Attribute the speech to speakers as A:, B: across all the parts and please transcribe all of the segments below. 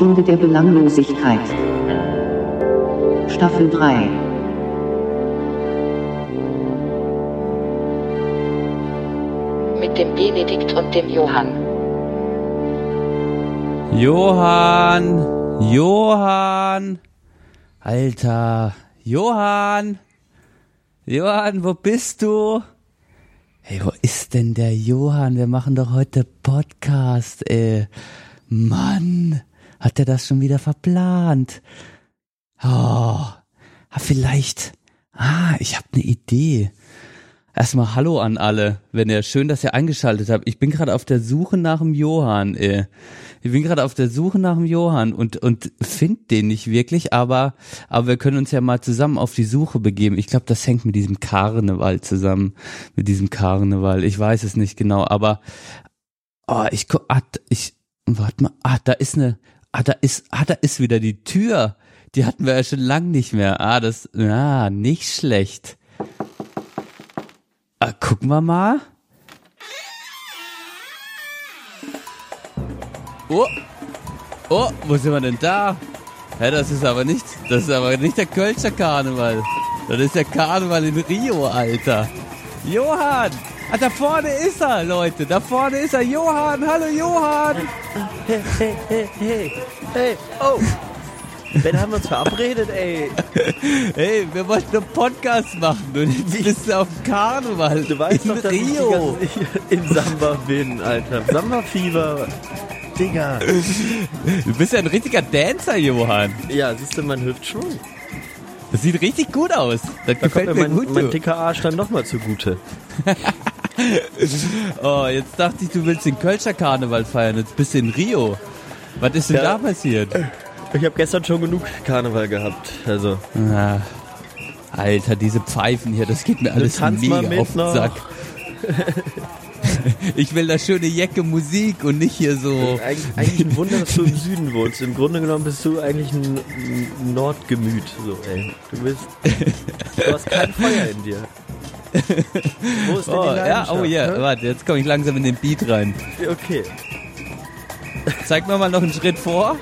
A: Sprechstunde der Belanglosigkeit. Staffel 3.
B: Mit dem Benedikt und dem Johann.
C: Johann, Johann, Alter, Johann, Johann, wo bist du? Hey, wo ist denn der Johann? Wir machen doch heute Podcast, ey. Mann, hat er das schon wieder verplant? Oh, vielleicht. Ah, ich habe eine Idee. Erstmal Hallo an alle, wenn ihr schön, dass ihr eingeschaltet habt. Ich bin gerade auf der Suche nach dem Johann. Ey. Ich bin gerade auf der Suche nach dem Johann und und find den nicht wirklich, aber aber wir können uns ja mal zusammen auf die Suche begeben. Ich glaube, das hängt mit diesem Karneval zusammen, mit diesem Karneval. Ich weiß es nicht genau, aber oh, ich ah, ich warte mal, ah, da ist eine ah, da ist ah, da ist wieder die Tür. Die hatten wir ja schon lang nicht mehr. Ah, das ah, nicht schlecht. Ah, gucken wir mal. Oh, oh, wo sind wir denn da? Ja, das ist aber nicht, das ist aber nicht der Kölscher Karneval. Das ist der Karneval in Rio, Alter. Johann! Ah, da vorne ist er, Leute. Da vorne ist er. Johann, hallo Johann.
D: Hey, hey, hey, hey, hey, oh. Ben haben wir uns verabredet, ey.
C: Hey, wir wollten einen Podcast machen und jetzt bist du auf Karneval.
D: Du weißt in doch, dass Rio. ich in Samba bin, Alter. Samba-Fieber. Digga.
C: Du bist ja ein richtiger Dancer, Johann.
D: Ja, siehst du, man hüpft schon.
C: Das sieht richtig gut aus. Das da gefällt mir
D: mein,
C: gut.
D: Mein dicker Arsch dann nochmal zugute.
C: oh, jetzt dachte ich, du willst den Kölscher Karneval feiern. Jetzt bist du in Rio. Was ist denn ja. da passiert?
D: Ich habe gestern schon genug Karneval gehabt. Also.
C: Ah, Alter, diese Pfeifen hier, das geht mir alles mega auf den Sack. ich will da schöne Jacke Musik und nicht hier so.
D: Eig eigentlich ein Wunder, dass du im Süden wohnst. Im Grunde genommen bist du eigentlich ein, Nordgemüt. So, ey. Du bist. Du hast kein Feuer in dir.
C: Wo ist denn oh, die ja, oh ja, yeah. warte, jetzt komme ich langsam in den Beat rein.
D: Okay.
C: Zeig mir mal noch einen Schritt vor.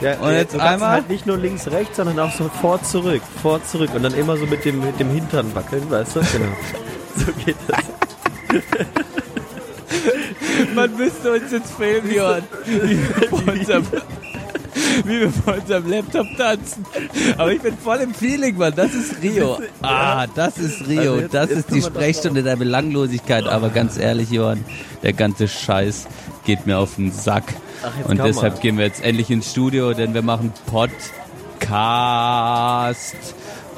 D: Ja, und jetzt einmal halt nicht nur links, rechts, sondern auch so vor, zurück, vor, zurück und dann immer so mit dem, mit dem Hintern wackeln, weißt du? Genau. so geht das.
C: Man müsste uns jetzt filmen, Johann. Wie wir, vor unserem, Laptop tanzen. Aber ich bin voll im Feeling, Mann. Das ist Rio. Ah, das ist Rio. Also jetzt, das ist die Sprechstunde der Belanglosigkeit. Aber ganz ehrlich, Johann, der ganze Scheiß geht mir auf den Sack. Ach, und deshalb mal. gehen wir jetzt endlich ins Studio, denn wir machen Podcast.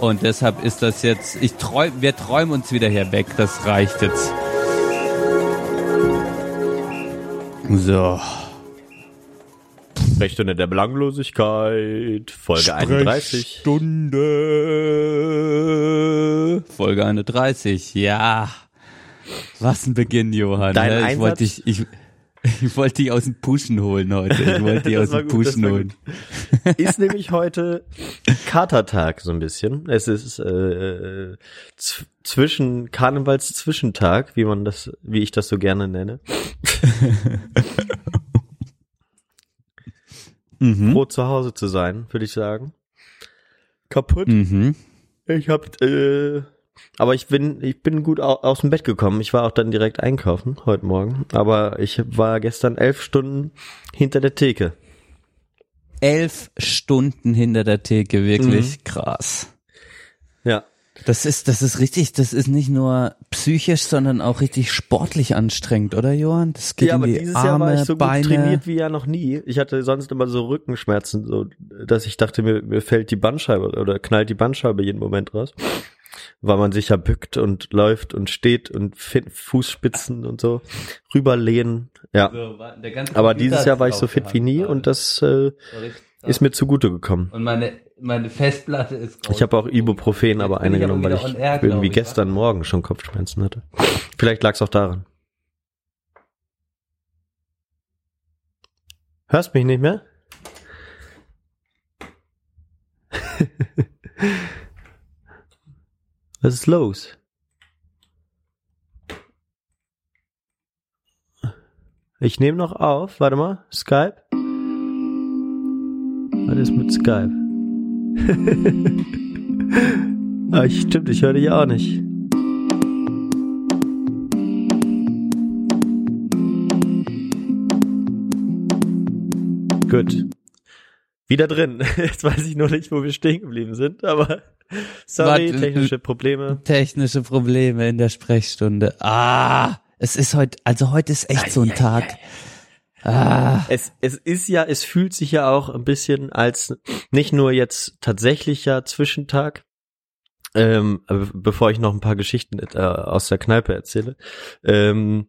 C: Und deshalb ist das jetzt, ich träum, wir träumen uns wieder hier weg. Das reicht jetzt. So.
D: Sprechstunde der Belanglosigkeit, Folge 31.
C: Stunde. Folge 31, ja. Was ein Beginn, Johann.
D: Dein
C: ich
D: Einsatz,
C: wollte dich, ich, ich wollte dich aus dem Pushen holen heute. Ich wollte dich aus dem Pushen holen.
D: Ist nämlich heute Katertag so ein bisschen. Es ist äh, zwischen Karnevalszwischentag, wie man das, wie ich das so gerne nenne. Mhm. Froh zu Hause zu sein, würde ich sagen. Kaputt.
C: Mhm.
D: Ich hab äh, aber ich bin, ich bin gut aus dem Bett gekommen. Ich war auch dann direkt einkaufen heute Morgen. Aber ich war gestern elf Stunden hinter der Theke.
C: Elf Stunden hinter der Theke, wirklich mhm. krass. Das ist, das ist richtig, das ist nicht nur psychisch, sondern auch richtig sportlich anstrengend, oder Johann? Das geht
D: ja,
C: aber
D: in die dieses
C: Arme,
D: Jahr war ich so
C: Beine.
D: gut trainiert wie ja noch nie. Ich hatte sonst immer so Rückenschmerzen, so, dass ich dachte, mir, mir fällt die Bandscheibe oder knallt die Bandscheibe jeden Moment raus weil man sich ja bückt und läuft und steht und Fußspitzen und so rüberlehnen. Ja. So, Aber dieses Jahr war ich so fit wie nie und das äh, ist mir zugute gekommen.
C: Und meine meine Festplatte ist
D: Ich habe auch Ibuprofen aber eine genommen, weil ich Air, irgendwie ich, gestern was? Morgen schon Kopfschmerzen hatte. Vielleicht lag es auch daran. Hörst mich nicht mehr? Was ist los? Ich nehme noch auf. Warte mal. Skype. Ist mit Skype? ah, stimmt, ich höre dich auch nicht. Gut. Wieder drin. Jetzt weiß ich nur nicht, wo wir stehen geblieben sind, aber sorry,
C: Warte,
D: technische Probleme.
C: Technische Probleme in der Sprechstunde. Ah, es ist heute, also heute ist echt so ein Tag. Ah,
D: Es, es ist ja, es fühlt sich ja auch ein bisschen als nicht nur jetzt tatsächlicher Zwischentag, ähm, aber bevor ich noch ein paar Geschichten äh, aus der Kneipe erzähle, ähm,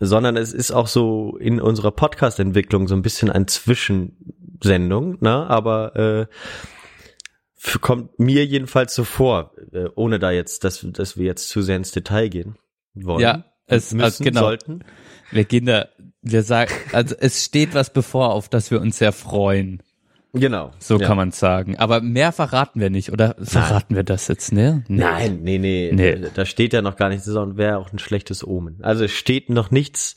D: sondern es ist auch so in unserer Podcast-Entwicklung so ein bisschen ein Zwischensendung, ne? Aber äh, kommt mir jedenfalls so vor, äh, ohne da jetzt, dass, dass wir jetzt zu sehr ins Detail gehen wollen.
C: Ja, es-
D: müssen,
C: also genau.
D: sollten.
C: wir gehen da, wir sagen, also es steht was bevor, auf das wir uns sehr freuen.
D: Genau.
C: So
D: ja.
C: kann man sagen. Aber mehr verraten wir nicht, oder verraten wir das jetzt, ne? Nee.
D: Nein, nee, nee,
C: Nee.
D: Da steht ja noch gar nichts, und wäre auch ein schlechtes Omen. Also es steht noch nichts,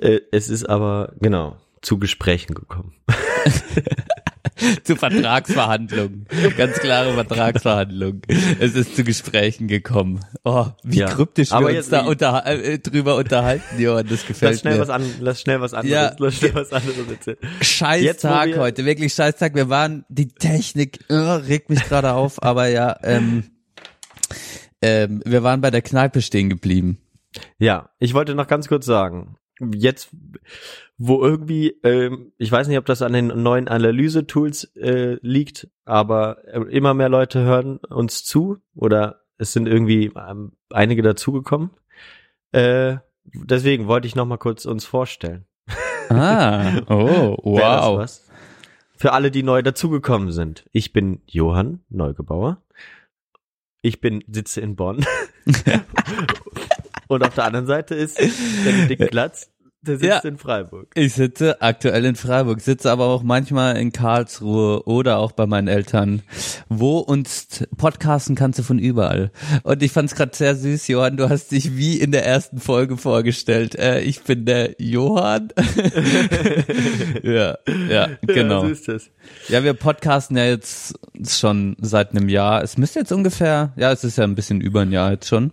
D: äh, es ist aber, genau, zu Gesprächen gekommen.
C: zu Vertragsverhandlungen. Ganz klare Vertragsverhandlungen. Es ist zu Gesprächen gekommen. Oh, wie
D: Ja.
C: kryptisch wir
D: Aber
C: uns
D: jetzt-
C: da unter, äh, drüber unterhalten, Johann. Das gefällt
D: Lass schnell
C: mir.
D: was an, lass schnell was anderes,
C: Ja.
D: lass schnell was anderes erzählen.
C: Scheiß
D: Jetzt,
C: Tag
D: wir-
C: heute, wirklich scheiß Tag. Wir waren, die Technik äh, regt mich gerade auf, aber ja, ähm, ähm, wir waren bei der Kneipe stehen geblieben.
D: Ja, ich wollte noch ganz kurz sagen, jetzt, wo irgendwie, ähm, ich weiß nicht, ob das an den neuen Analyse-Tools äh, liegt, aber äh, immer mehr Leute hören uns zu oder es sind irgendwie ähm, einige dazugekommen. Äh, deswegen wollte ich noch mal kurz uns vorstellen.
C: Ah, oh, wow.
D: Für alle, die neu dazugekommen sind. Ich bin Johann Neugebauer. Ich bin sitze in Bonn. Und auf der anderen Seite ist Benedikt Glatz, der sitzt
C: Ja.
D: in Freiburg.
C: Ich sitze aktuell in Freiburg, sitze aber auch manchmal in Karlsruhe oder auch bei meinen Eltern. Wo uns podcasten kannst du von überall. Und ich fand es gerade sehr süß, Johann, du hast dich wie in der ersten Folge vorgestellt. Äh, ich bin der Johann. ja, ja, genau.
D: Ja, so ist das.
C: Ja, wir podcasten ja jetzt schon seit einem Jahr. Es müsste jetzt ungefähr, ja, es ist ja ein bisschen über ein Jahr jetzt schon.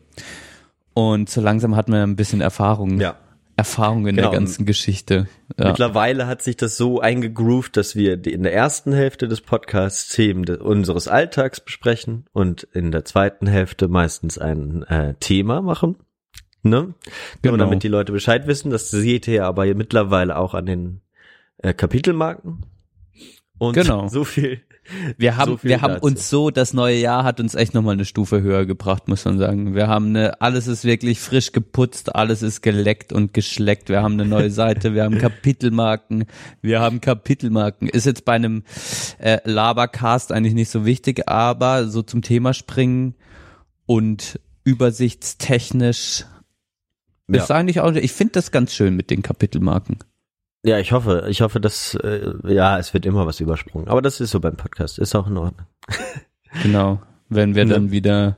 C: Und so langsam hat man ein bisschen Erfahrung.
D: Ja.
C: Erfahrung in
D: Genau.
C: der ganzen Geschichte. Ja.
D: Mittlerweile hat sich das so eingegroovt, dass wir in der ersten Hälfte des Podcasts Themen de- unseres Alltags besprechen und in der zweiten Hälfte meistens ein äh, Thema machen. Ne?
C: Genau.
D: Nur damit die Leute Bescheid wissen, das seht ihr aber mittlerweile auch an den äh, Kapitelmarken. Und
C: Genau.
D: so viel.
C: Wir haben,
D: so
C: wir haben
D: dazu.
C: uns so, das neue Jahr hat uns echt nochmal eine Stufe höher gebracht, muss man sagen. Wir haben eine, alles ist wirklich frisch geputzt, alles ist geleckt und geschleckt. Wir haben eine neue Seite, wir haben Kapitelmarken, wir haben Kapitelmarken. Ist jetzt bei einem äh, Labercast eigentlich nicht so wichtig, aber so zum Thema springen und übersichtstechnisch
D: Ja.
C: ist eigentlich auch, ich finde das ganz schön mit den Kapitelmarken.
D: Ja, ich hoffe, ich hoffe, dass äh, ja, es wird immer was übersprungen. Aber das ist so beim Podcast, ist auch in Ordnung.
C: Genau. Wenn wir
D: Ja.
C: dann wieder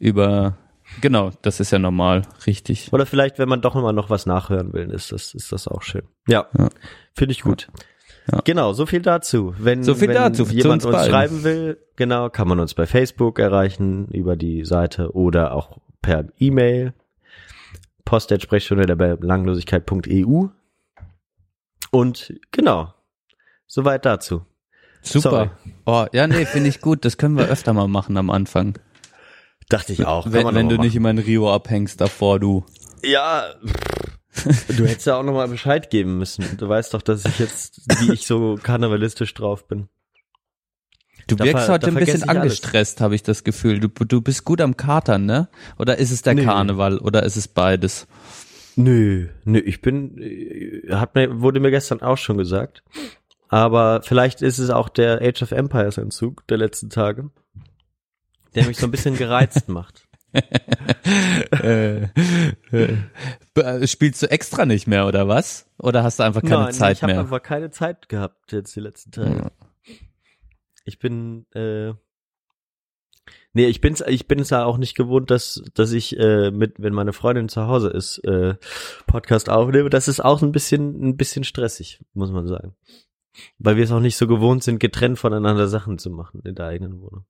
C: über, genau, das ist ja normal, richtig.
D: Oder vielleicht, wenn man doch immer noch was nachhören will, ist das, ist das auch schön. Ja,
C: Ja.
D: finde ich gut.
C: Ja.
D: Genau, so viel dazu. Wenn,
C: So viel
D: wenn
C: dazu, zu
D: jemand
C: uns
D: uns, schreiben will, genau, kann man uns bei Facebook erreichen, über die Seite oder auch per E-Mail. Post.sprechstunde der Langlosigkeit.eu. Und genau, soweit dazu.
C: Super.
D: Sorry.
C: Oh, ja, nee, finde ich gut. Das können wir öfter mal machen am Anfang.
D: Dachte ich auch.
C: wenn wenn du
D: mal
C: nicht immer in Rio abhängst davor, du.
D: machen. Ja, du hättest ja auch nochmal Bescheid geben müssen. Du weißt doch, dass ich jetzt, wie ich so karnevalistisch drauf bin.
C: Du
D: Da
C: wirkst heute ein bisschen angestresst, habe ich das Gefühl. Du, du bist gut am Katern, ne? Oder ist es der
D: Nee.
C: Karneval oder ist es beides?
D: Nö, nö, ich bin, äh, hat mir, wurde mir gestern auch schon gesagt. Aber vielleicht ist es auch der Age of Empires Entzug der letzten Tage, der mich so ein bisschen gereizt macht.
C: äh, äh, spielst du extra nicht mehr oder was? Oder hast du einfach keine
D: Nein,
C: Zeit
D: ich habe
C: mehr?
D: einfach keine Zeit gehabt jetzt die letzten Tage. Ich bin, äh, nee, ich bin's, ich bin es ja auch nicht gewohnt, dass, dass ich äh, mit, wenn meine Freundin zu Hause ist, äh, Podcast aufnehme. Das ist auch ein bisschen, ein bisschen stressig, muss man sagen. Weil wir es auch nicht so gewohnt sind, getrennt voneinander Sachen zu machen in der eigenen Wohnung.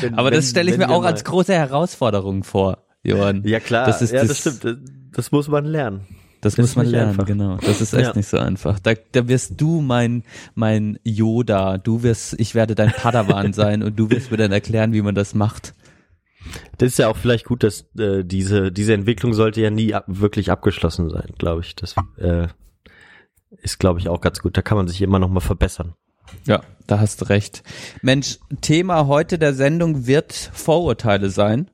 D: Wenn-
C: Aber
D: wenn-
C: das stelle ich mir auch
D: mal-
C: als große Herausforderung vor, Johann.
D: Ja klar,
C: Das ist
D: ja,
C: das-
D: das stimmt. Das, das muss man lernen.
C: Das,
D: Das
C: muss man lernen,
D: einfach.
C: genau. Das ist echt
D: Ja.
C: nicht so einfach. Da, da wirst du mein, mein Yoda, du wirst, ich werde dein Padawan sein und du wirst mir dann erklären, wie man das macht.
D: Das ist ja auch vielleicht gut, dass äh, diese diese Entwicklung sollte ja nie ab, wirklich abgeschlossen sein, glaube ich. Das äh, ist, glaube ich, auch ganz gut. Da kann man sich immer noch mal verbessern.
C: Ja, da hast du recht. Mensch, Thema heute der Sendung wird Vorurteile sein.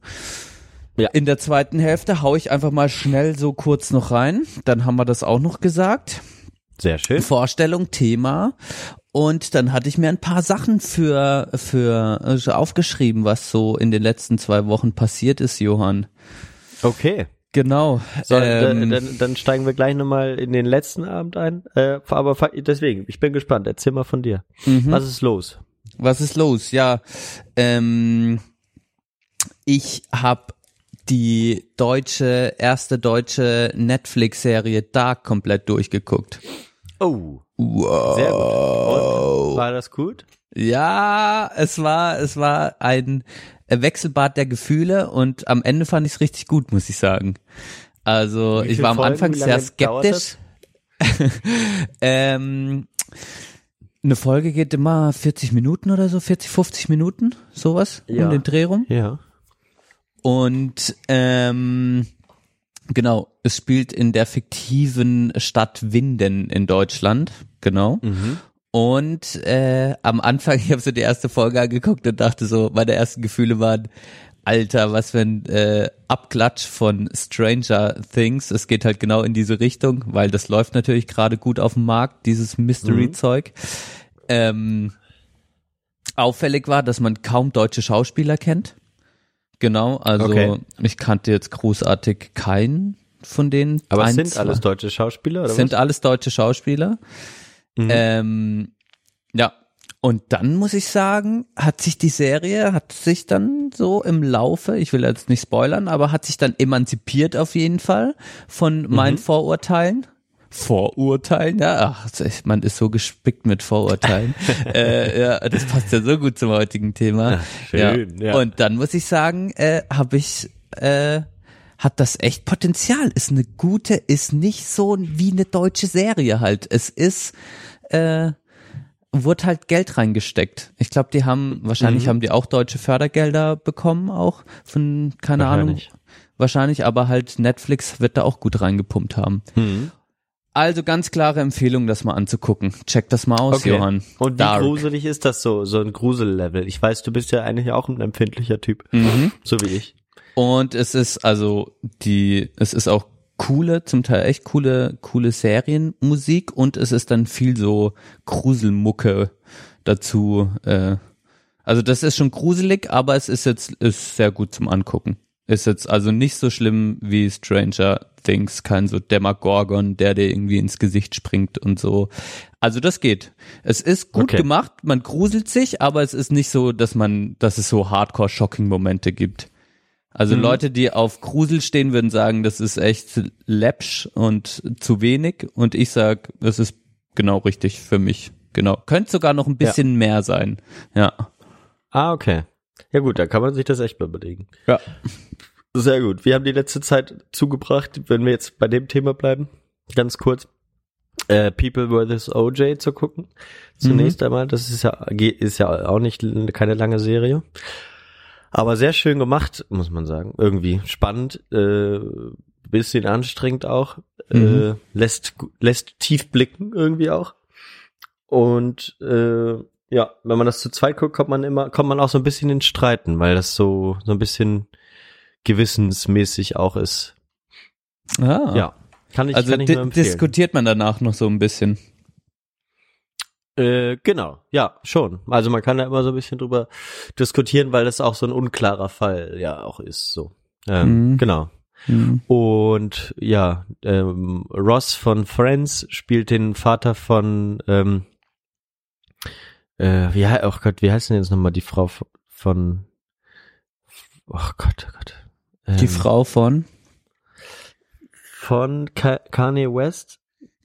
D: Ja.
C: In der zweiten Hälfte hau ich einfach mal schnell so kurz noch rein. Dann haben wir das auch noch gesagt.
D: Sehr schön.
C: Vorstellung, Thema. Und dann hatte ich mir ein paar Sachen für, für äh, aufgeschrieben, was so in den letzten zwei Wochen passiert ist, Johann.
D: Okay.
C: Genau.
D: So,
C: ähm,
D: dann, dann, dann steigen wir gleich nochmal in den letzten Abend ein. Äh, aber deswegen, ich bin gespannt. Erzähl mal von dir.
C: mhm.
D: Was ist los?
C: Was ist los? Ja, ähm, ich habe die deutsche, erste deutsche Netflix-Serie Dark komplett durchgeguckt.
D: Oh,
C: Wow.
D: sehr gut. Und, war das gut?
C: Ja, es war, es war ein Wechselbad der Gefühle und am Ende fand ich es richtig gut, muss ich sagen. Also ich war am
D: Folgen?
C: Anfang sehr skeptisch. ähm, eine Folge geht immer 40 Minuten oder so, 40, 50 Minuten, sowas,
D: Ja.
C: um den Dreh rum.
D: Ja.
C: Und ähm, genau, es spielt in der fiktiven Stadt Winden in Deutschland, genau.
D: Mhm.
C: Und äh, am Anfang, ich habe so die erste Folge angeguckt und dachte so, meine ersten Gefühle waren, Alter, was für ein äh, Abklatsch von Stranger Things. Es geht halt genau in diese Richtung, weil das läuft natürlich gerade gut auf dem Markt, dieses Mystery-Zeug. Ähm, auffällig war, dass man kaum deutsche Schauspieler kennt. Genau, also
D: Okay.
C: ich kannte jetzt großartig keinen von denen.
D: Aber es
C: Ein,
D: sind
C: zwei.
D: alles deutsche Schauspieler, oder
C: sind
D: was?
C: alles deutsche Schauspieler.
D: Mhm.
C: Ähm, ja, und dann muss ich sagen, hat sich die Serie, hat sich dann so im Laufe, ich will jetzt nicht spoilern, aber hat sich dann emanzipiert auf jeden Fall von meinen Vorurteilen. Vorurteilen, ja, ach, man ist so gespickt mit Vorurteilen. äh, ja, das passt ja so gut zum heutigen Thema.
D: schön, ja.
C: Und dann muss ich sagen, äh, habe ich äh, hat das echt Potenzial. Ist eine gute, ist nicht so wie eine deutsche Serie halt. Es ist, äh, wurde halt Geld reingesteckt. Ich glaube, die haben, wahrscheinlich
D: Mhm.
C: haben die auch deutsche Fördergelder bekommen, auch von, keine Ahnung.
D: Wahrscheinlich.
C: Wahrscheinlich, aber halt Netflix wird da auch gut reingepumpt haben.
D: Mhm.
C: Also ganz klare Empfehlung, das mal anzugucken. Check das mal aus,
D: Okay.
C: Johann.
D: Und wie
C: Dark.
D: gruselig ist das so, so ein Grusellevel? Ich weiß, du bist ja eigentlich auch ein empfindlicher Typ,
C: Mhm.
D: so wie ich.
C: Und es ist also die, es ist auch coole, zum Teil echt coole, coole Serienmusik und es ist dann viel so Gruselmucke dazu. Äh, also das ist schon gruselig, aber es ist jetzt ist sehr gut zum Angucken. Ist jetzt also nicht so schlimm wie Stranger Things, kein so Demagorgon, der dir irgendwie ins Gesicht springt und so. Also das geht. Es ist gut
D: Okay.
C: gemacht, man gruselt sich, aber es ist nicht so, dass man, dass es so Hardcore-Shocking-Momente gibt. Also
D: Mhm.
C: Leute, die auf Grusel stehen, würden sagen, das ist echt läppsch und zu wenig. Und ich sag, das ist genau richtig für mich. Genau. Könnte sogar noch ein bisschen mehr sein. Ja.
D: Ah, okay. Ja gut, da kann man sich das echt mal überlegen.
C: Ja.
D: Sehr gut. Wir haben die letzte Zeit zugebracht, wenn wir jetzt bei dem Thema bleiben, ganz kurz, äh, People vs. OJ zu gucken. Zunächst einmal, das ist ja, ist ja auch nicht keine lange Serie. Aber sehr schön gemacht, muss man sagen. Irgendwie spannend, äh, bisschen anstrengend auch, äh,
C: Mhm.
D: lässt, gu- lässt tief blicken irgendwie auch. Und äh, ja, wenn man das zu zweit guckt, kommt man immer, kommt man auch so ein bisschen in Streiten, weil das so, so ein bisschen gewissensmäßig auch ist.
C: Ah.
D: Ja. Kann ich,
C: Also
D: kann ich
C: di diskutiert man danach noch so ein bisschen.
D: Äh, genau, ja, schon. Also man kann da immer so ein bisschen drüber diskutieren, weil das auch so ein unklarer Fall ja auch ist. So, ähm,
C: Mhm.
D: genau.
C: Mhm.
D: Und ja, ähm, Ross von Friends spielt den Vater von, ähm, äh, wie, oh Gott, wie heißt denn jetzt nochmal die Frau von, oh Gott, oh Gott.
C: Die
D: Ähm,
C: Frau von
D: von Ka Kanye West.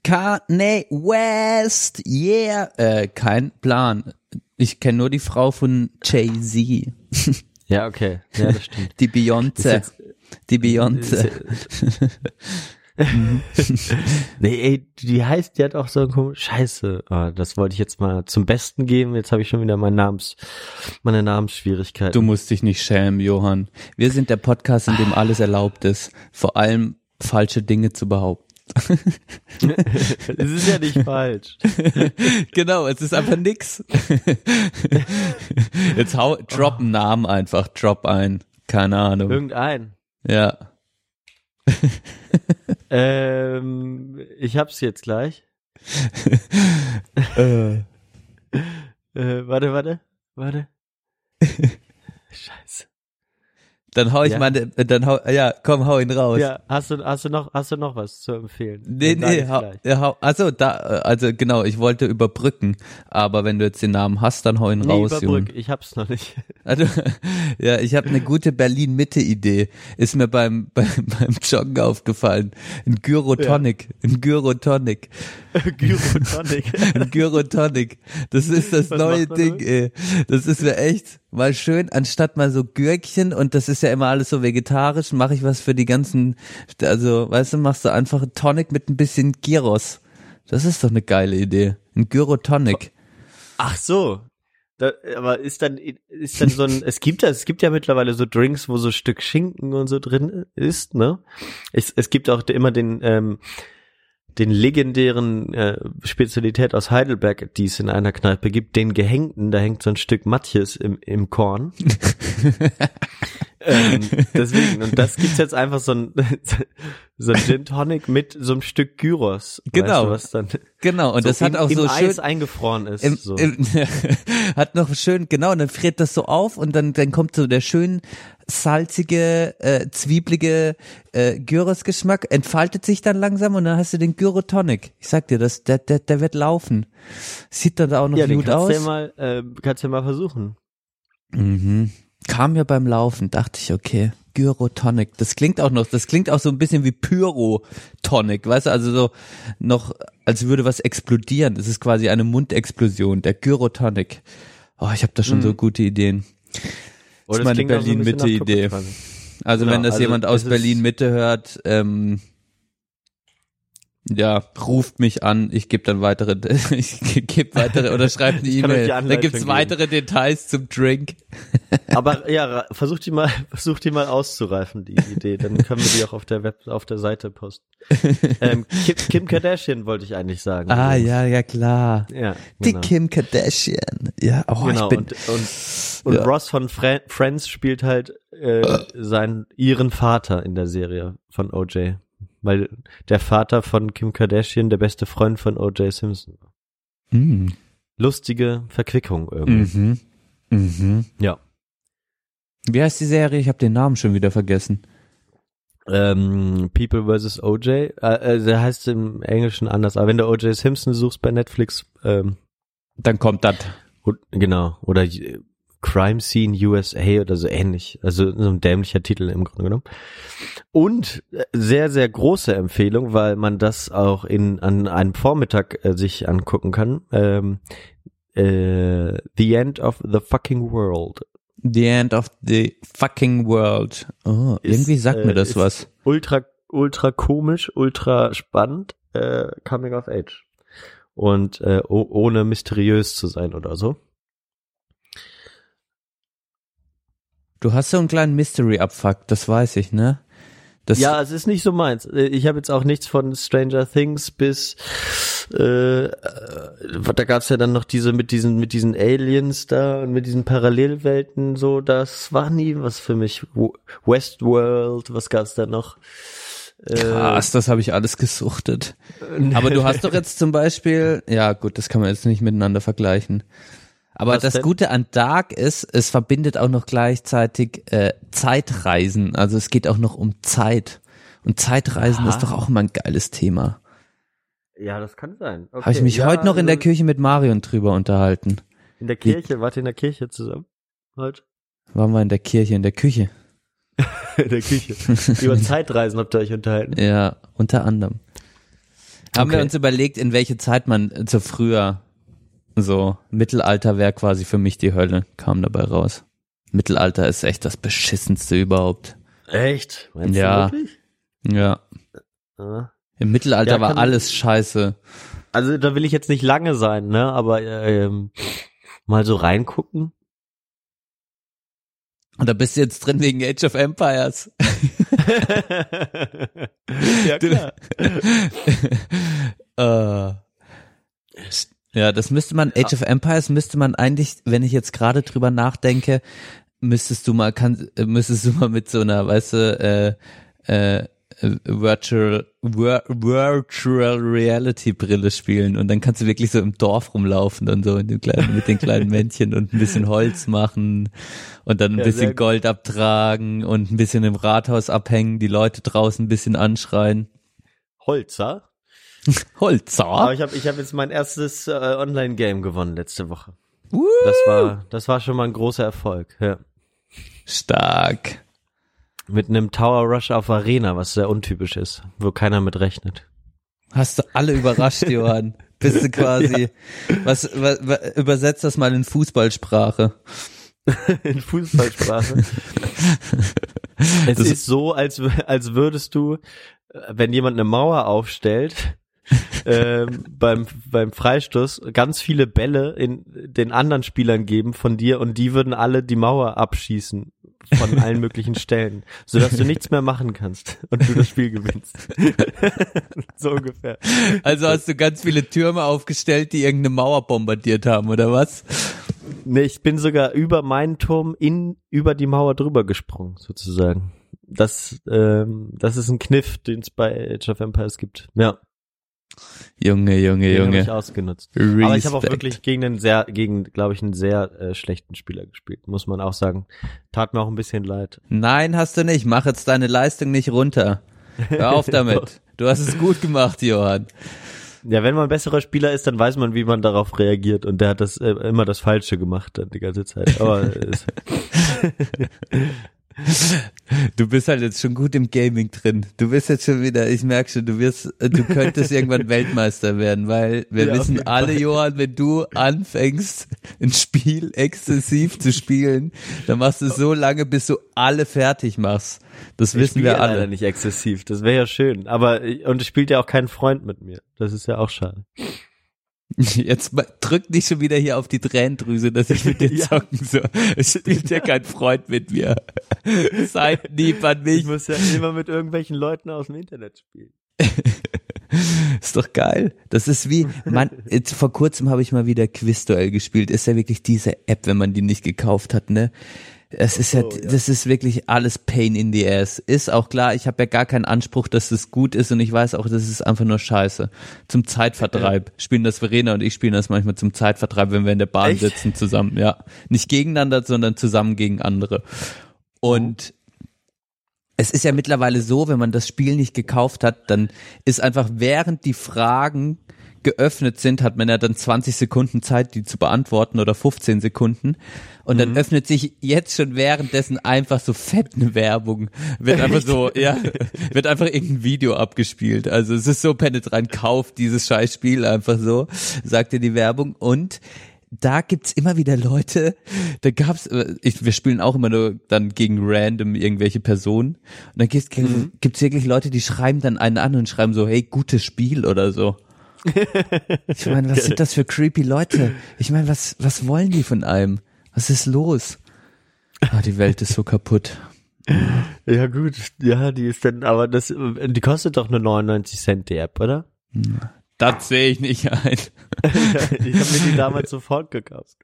C: Kanye West, yeah. Äh, kein Plan. Ich kenne nur die Frau von Jay-Z.
D: Ja, okay. Ja, das stimmt.
C: Die Beyoncé.
D: jetzt-
C: Die Beyoncé.
D: nee, ey, die heißt, die hat auch so ein komisch, scheiße, oh, das wollte ich jetzt mal zum Besten geben, jetzt habe ich schon wieder mein Namens, meine Namensschwierigkeiten.
C: Du musst dich nicht schämen, Johann. Wir sind der Podcast, in dem alles erlaubt ist. Vor allem falsche Dinge zu behaupten.
D: Es ist ja nicht falsch.
C: genau, es ist einfach nix. Jetzt hau, drop einen Namen einfach, drop ein. Keine Ahnung.
D: Irgendein.
C: Ja.
D: Ähm, ich hab's jetzt gleich.
C: Äh.
D: Äh, warte, warte, warte.
C: Dann hau ich
D: Ja.
C: meine, dann hau, ja, komm, hau ihn raus.
D: Ja, hast du, hast du noch, hast du noch was zu empfehlen?
C: Nee, nee, hau, ja, hau, also da, also genau, ich wollte überbrücken, aber wenn du jetzt den Namen hast, dann hau ihn
D: Nee,
C: raus,
D: überbrück,
C: Junge.
D: ich hab's noch nicht.
C: Also, ja, ich habe eine gute Berlin-Mitte-Idee. Ist mir beim, beim, beim Joggen aufgefallen. Ein Gyrotonic. Ein Gyrotonic.
D: Gyrotonic.
C: Ein Gyrotonic. Das ist das
D: Was
C: neue Ding,
D: damit?
C: ey. Das ist mir echt mal schön, anstatt mal so Gürkchen und das ist ja immer alles so vegetarisch, mache ich was für die ganzen, also, weißt du, machst du einfach einen Tonic mit ein bisschen Gyros. Das ist doch eine geile Idee. Ein Gyrotonic.
D: Ach so. Da, aber ist dann, ist dann so ein, es gibt ja, es gibt ja mittlerweile so Drinks, wo so ein Stück Schinken und so drin ist, ne? Es, es gibt auch immer den, ähm, den legendären äh, Spezialität aus Heidelberg, die es in einer Kneipe gibt, den Gehängten, da hängt so ein Stück Matjes im, im Korn. ähm, deswegen, und das gibt's jetzt einfach so ein, so ein Gin Tonic mit so einem Stück Gyros.
C: Genau.
D: Weißt du, was dann
C: Genau, und
D: so
C: das hat
D: im,
C: auch
D: im
C: so schön,
D: Eis eingefroren ist.
C: Im,
D: so.
C: im, hat noch schön, genau, und dann friert das so auf und dann, dann kommt so der schön salzige, äh, zwieblige äh, Gyros-Geschmack, entfaltet sich dann langsam und dann hast du den Gyrotonic. Ich sag dir, das, der, der, der wird laufen. Sieht dann auch noch
D: ja, den
C: gut
D: kannst
C: aus.
D: ja mal, äh, kannst du ja mal versuchen.
C: Mhm. Kam mir beim Laufen, dachte ich, okay, Gyrotonic. Das klingt auch noch, das klingt auch so ein bisschen wie Pyrotonic, weißt du, also so noch, als würde was explodieren. Das ist quasi eine Mundexplosion, der Gyrotonic. Oh, ich habe da schon so gute Ideen. Das ist meine Berlin-Mitte-Idee. Also
D: Genau,
C: wenn das
D: also
C: jemand aus
D: es ist-
C: Berlin Mitte hört, ähm, ja, ruft mich an, ich gebe dann weitere, ich gebe weitere oder schreibt eine
D: die
C: E-Mail. Da gibt's
D: geben.
C: weitere Details zum Drink.
D: Aber ja, ra- versuch die mal, versuch die mal auszureifen, die Idee. Dann können wir die auch auf der Web, auf der Seite posten. ähm, Kim, Kim Kardashian wollte ich eigentlich sagen.
C: Ah,
D: übrigens.
C: ja, ja, klar.
D: Ja,
C: Die
D: genau.
C: Kim Kardashian. Ja, oh,
D: genau,
C: ich bin,
D: und, und, und
C: Ja.
D: Ross von Friends spielt halt äh, seinen, ihren Vater in der Serie von OJ. Weil der Vater von Kim Kardashian der beste Freund von OJ Simpson war.
C: mm,
D: Lustige Verquickung irgendwie.
C: mhm, mhm.
D: Ja.
C: Wie heißt die Serie? Ich habe den Namen schon wieder vergessen.
D: Ähm, People vs. OJ, äh, äh, der heißt im Englischen anders, aber wenn du OJ Simpson suchst bei Netflix, ähm,
C: Dann kommt das.
D: genau, oder äh, Crime Scene USA oder so ähnlich, also so ein dämlicher Titel im Grunde genommen. Und äh, sehr, sehr große Empfehlung, weil man das auch in an einem Vormittag äh, sich angucken kann. Ähm, äh, The End of the Fucking World.
C: The End of the Fucking World. Oh,
D: Ist,
C: irgendwie sagt mir
D: äh,
C: das was.
D: Ultra, ultra komisch, ultra spannend, äh, Coming of Age. Und ohne mysteriös zu sein oder so.
C: Du hast so einen kleinen Mystery-Abfuck, das weiß ich, ne? Das,
D: ja, es ist nicht so meins. Äh, Ich habe jetzt auch nichts von Stranger Things bis äh, äh, da gab's ja dann noch diese mit diesen mit diesen Aliens da und mit diesen Parallelwelten so, das war nie was für mich. Wo- Westworld, was gab's da noch? Äh,
C: krass, das habe ich alles gesuchtet. Aber du hast doch jetzt zum Beispiel, ja gut, das kann man jetzt nicht miteinander vergleichen. Aber
D: Was
C: das
D: denn?
C: Gute an Dark ist, es verbindet auch noch gleichzeitig äh, Zeitreisen. Also es geht auch noch um Zeit. Und Zeitreisen
D: Aha.
C: ist doch auch immer ein geiles Thema.
D: Ja, das kann sein. Okay,
C: Habe ich mich
D: ja,
C: heute noch in der
D: also
C: Kirche mit Marion drüber unterhalten.
D: In der Kirche, wart ihr in der Kirche zusammen? Heute?
C: Waren wir in der Kirche, in der Küche.
D: In der Küche. Über Zeitreisen habt ihr euch unterhalten.
C: Ja, unter anderem. Haben wir uns überlegt, in welche Zeit man äh, so früher, so Mittelalter wäre quasi für mich die Hölle, kam dabei raus. Mittelalter ist echt das beschissenste überhaupt.
D: Echt? Meinst du
C: Ja.
D: wirklich?
C: Ja.
D: Ja.
C: Im Mittelalter
D: Ja,
C: war alles scheiße.
D: Also da will ich jetzt nicht lange sein, ne? Aber ähm, mal so reingucken.
C: Und da bist du jetzt drin wegen Age of Empires.
D: ja klar.
C: äh, ja, das müsste man, Age of Empires müsste man eigentlich, wenn ich jetzt gerade drüber nachdenke, müsstest du mal, kann, äh, müsstest du mal mit so einer, weißt du, äh, äh, Virtual, Vir Virtual Reality Brille spielen und dann kannst du wirklich so im Dorf rumlaufen und so kleinen, mit den kleinen Männchen und ein bisschen Holz machen und dann ein
D: Ja,
C: bisschen. Gold abtragen und ein bisschen im Rathaus abhängen, die Leute draußen ein bisschen anschreien.
D: Holzer.
C: Holzer?
D: Aber ich habe ich hab jetzt mein erstes äh, Online-Game gewonnen letzte Woche.
C: Uh,
D: Das war, das war schon mal ein großer Erfolg. Ja.
C: stark.
D: Mit einem Tower Rush auf Arena, was sehr untypisch ist, wo keiner mit rechnet.
C: Hast du alle überrascht, Johann? Bist du quasi, was, was, was, übersetzt das mal in Fußballsprache.
D: In Fußballsprache. es
C: Das-
D: ist so, als, als würdest du, äh, wenn jemand eine Mauer aufstellt, ähm, beim, beim Freistoß ganz viele Bälle in den anderen Spielern geben von dir und die würden alle die Mauer abschießen von allen möglichen Stellen, sodass du nichts mehr machen kannst und du das Spiel gewinnst. so ungefähr.
C: Also hast du ganz viele Türme aufgestellt, die irgendeine Mauer bombardiert haben, oder was?
D: Nee, ich bin sogar über meinen Turm in, über die Mauer drüber gesprungen, sozusagen. Das, ähm, das ist ein Kniff, den es bei Age of Empires gibt. Ja,
C: Junge, Junge,
D: den habe ich
C: Junge.
D: ausgenutzt.
C: Respekt.
D: Aber ich habe auch wirklich gegen einen sehr, gegen, glaube ich, einen sehr äh, schlechten Spieler gespielt, muss man auch sagen. Tat mir auch ein bisschen leid.
C: Nein, hast du nicht. Mach jetzt deine Leistung nicht runter. Hör auf damit. Du hast es gut gemacht, Johann.
D: Ja, wenn man ein besserer Spieler ist, dann weiß man, wie man darauf reagiert. Und der hat das äh, immer das Falsche gemacht dann die ganze Zeit. Aber äh,
C: Du bist halt jetzt schon gut im Gaming drin. Du bist jetzt schon wieder, ich merke schon, du wirst, du könntest irgendwann Weltmeister werden, weil wir
D: Ja,
C: wissen alle,
D: Fall.
C: Johann, wenn du anfängst, ein Spiel exzessiv zu spielen, dann machst du es so lange, bis du alle fertig machst. Das
D: ich
C: wissen wir alle.
D: nicht exzessiv. Das wäre ja schön. Aber und es spielt ja auch kein Freund mit mir. Das ist ja auch schade.
C: Jetzt drück nicht schon wieder hier auf die Tränendrüse, dass ich mit dir
D: Ja.
C: zocken soll. Es spielt ja kein Freund mit mir. Seid lieb an mich.
D: Ich muss ja immer mit irgendwelchen Leuten aus dem Internet spielen.
C: Ist doch geil. Das ist wie, man, jetzt vor kurzem habe ich mal wieder Quizduell gespielt. Ist ja wirklich diese App, wenn man die nicht gekauft hat, ne? Es ist ja,
D: Oh, ja.
C: das ist wirklich alles Pain in the ass. Ist auch klar, ich habe ja gar keinen Anspruch, dass das gut ist und ich weiß auch, das ist einfach nur Scheiße. Zum Zeitvertreib spielen das Verena und ich spielen das manchmal zum Zeitvertreib, wenn wir in der Bahn
D: Echt?
C: sitzen zusammen, ja. Nicht gegeneinander, sondern zusammen gegen andere. Und es ist ja mittlerweile so, wenn man das Spiel nicht gekauft hat, dann ist einfach während die Fragen geöffnet sind, hat man ja dann 20 Sekunden Zeit, die zu beantworten oder 15 Sekunden. Und dann öffnet sich jetzt schon währenddessen einfach so fett eine Werbung. Wird einfach so, ja, wird einfach irgendein Video abgespielt. Also es ist so penetrant, kauft dieses scheiß Spiel einfach so, sagt dir die Werbung. Und da gibt's immer wieder Leute, da gab's, ich, wir spielen auch immer nur dann gegen random irgendwelche Personen. Und dann gibt's, gibt's wirklich Leute, die schreiben dann einen an und schreiben so, hey, gutes Spiel oder so. Ich meine, was sind das für creepy Leute? Ich meine, was, was wollen die von einem? Was ist los? Ah, die Welt ist so kaputt.
D: Ja gut, ja, die ist dann, aber das, die kostet doch nur 99 Cent die App, oder?
C: Das sehe ich nicht ein.
D: ich habe mir die damals sofort gekauft.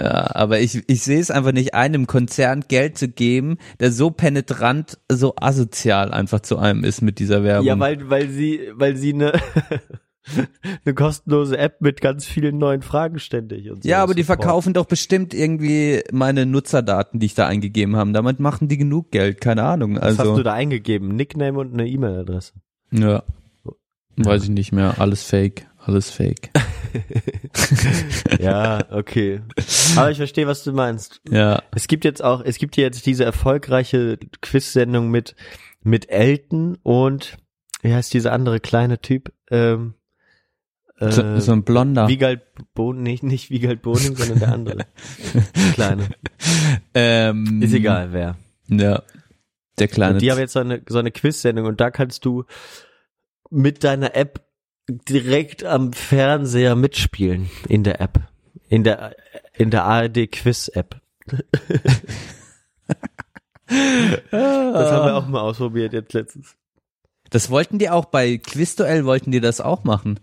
C: Ja, aber ich, ich sehe es einfach nicht ein, einem Konzern Geld zu geben, der so penetrant, so asozial einfach zu einem ist mit dieser Werbung.
D: Ja, weil, weil sie, weil sie eine, eine kostenlose App mit ganz vielen neuen Fragen ständig und so.
C: Ja, aber die
D: Support.
C: verkaufen doch bestimmt irgendwie meine Nutzerdaten, die ich da eingegeben habe. Damit machen die genug Geld, keine Ahnung.
D: Was hast
C: Also,
D: du da eingegeben? Nickname und eine E-Mail-Adresse.
C: ja, weiß ich nicht mehr. Alles Fake, alles Fake.
D: Ja, okay. Aber ich verstehe, was du meinst.
C: Ja,
D: Es gibt jetzt auch, es gibt jetzt diese erfolgreiche Quiz-Sendung mit, mit Elton und, wie heißt dieser andere kleine Typ? Ähm,
C: So, so ein blonder.
D: Wiegald Bohnen, nicht, nicht Wiegald Bohnen, sondern der andere. Kleine.
C: Ähm,
D: Ist egal, wer.
C: Ja. Der kleine.
D: Und die haben jetzt so eine, so eine Quiz-Sendung und da kannst du mit deiner App direkt am Fernseher mitspielen in der App. In der, in der ARD Quiz-App. das haben wir auch mal ausprobiert jetzt letztens.
C: Das wollten die auch bei Quizduell wollten die das auch machen.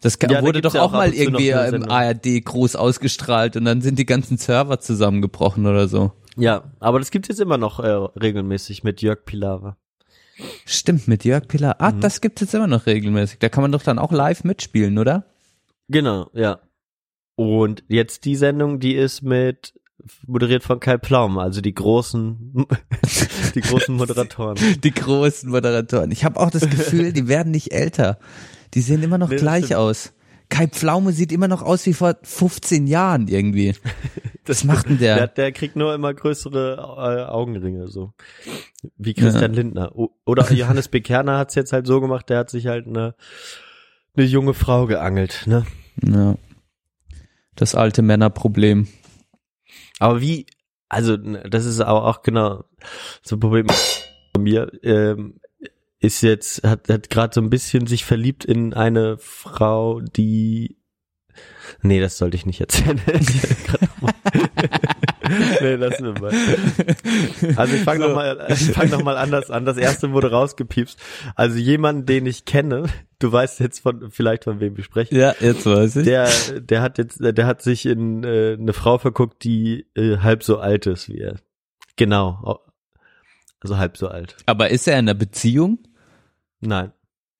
C: Das
D: Ja, da
C: wurde
D: gibt's
C: doch
D: ja
C: auch
D: auch
C: mal irgendwie im
D: Sendung.
C: ARD groß ausgestrahlt und dann sind die ganzen Server zusammengebrochen oder so.
D: Ja, aber das gibt's jetzt immer noch äh, regelmäßig mit Jörg Pilawa.
C: Stimmt, mit Jörg Pilar. Ah,
D: Mhm.
C: das gibt's jetzt immer noch regelmäßig. Da kann man doch dann auch live mitspielen, oder?
D: Genau, ja. Und jetzt die Sendung, die ist mit moderiert von Kai Pflaum, also die großen, die großen Moderatoren.
C: Die großen Moderatoren. Ich habe auch das Gefühl, die werden nicht älter. Die sehen immer noch
D: Nee,
C: gleich
D: stimmt.
C: aus. Kai Pflaume sieht immer noch aus wie vor 15 Jahren irgendwie. Das macht denn der?
D: Der, der kriegt nur immer größere äh, Augenringe, so. Wie Christian Lindner. O oder Johannes Bekerner hat's jetzt halt so gemacht, der hat sich halt eine, eine junge Frau geangelt, ne?
C: Ja. Das alte Männerproblem.
D: Aber wie, also das ist aber auch genau so ein Problem von mir, ähm, ist jetzt, hat, hat gerade so ein bisschen sich verliebt in eine Frau, die Nee, das sollte ich nicht erzählen. nee, lassen wir mal. Also ich fange
C: So.
D: noch mal, ich fang noch mal anders an. Das erste wurde rausgepiepst. Also jemand, den ich kenne, du weißt jetzt von vielleicht von wem wir sprechen.
C: Ja, jetzt weiß ich.
D: Der, der hat jetzt, der hat sich in äh, eine Frau verguckt, die äh, halb so alt ist wie er. Genau, also halb so alt.
C: Aber ist er in einer Beziehung?
D: Nein,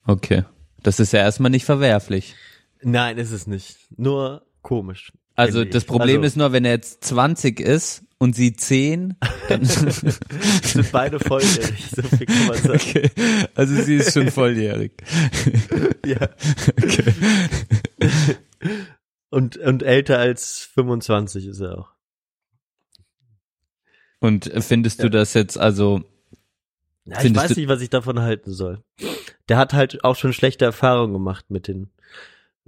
C: Okay. Das ist ja erstmal nicht verwerflich.
D: nein, ist es nicht. Nur komisch.
C: Also das. Problem
D: also,
C: ist nur, wenn er jetzt 20 ist und sie 10, dann
D: sind beide volljährig. So viel kann man sagen.
C: okay. Also sie ist schon volljährig.
D: Ja. Und und älter als 25 ist er auch.
C: Und findest du das jetzt also
D: Ja, ich weiß nicht, was ich davon halten soll. Der hat halt auch schon schlechte Erfahrungen gemacht mit den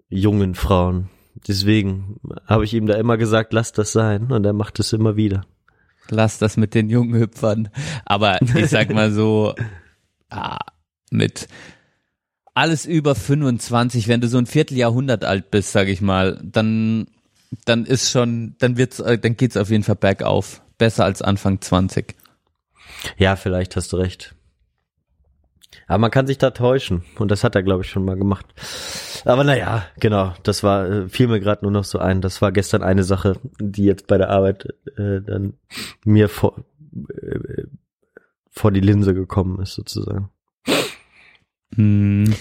D: jungen Frauen. Deswegen habe ich ihm da immer gesagt, lass das sein. Und er macht es immer wieder.
C: lass das mit den jungen Hüpfern. Aber ich sag mal so, ah, mit alles über 25, wenn du so ein Vierteljahrhundert alt bist, sag ich mal, dann, dann ist schon, dann wird's, äh, dann geht's auf jeden Fall bergauf. Besser als Anfang 20.
D: Ja, vielleicht hast du recht. Aber man kann sich da täuschen. Und das hat er, glaube ich, schon mal gemacht. Aber naja, genau. Das war, äh, fiel mir gerade nur noch so ein. Das war gestern eine Sache, die jetzt bei der Arbeit äh, dann mir vor, äh, vor die Linse gekommen ist, sozusagen.
C: Hm.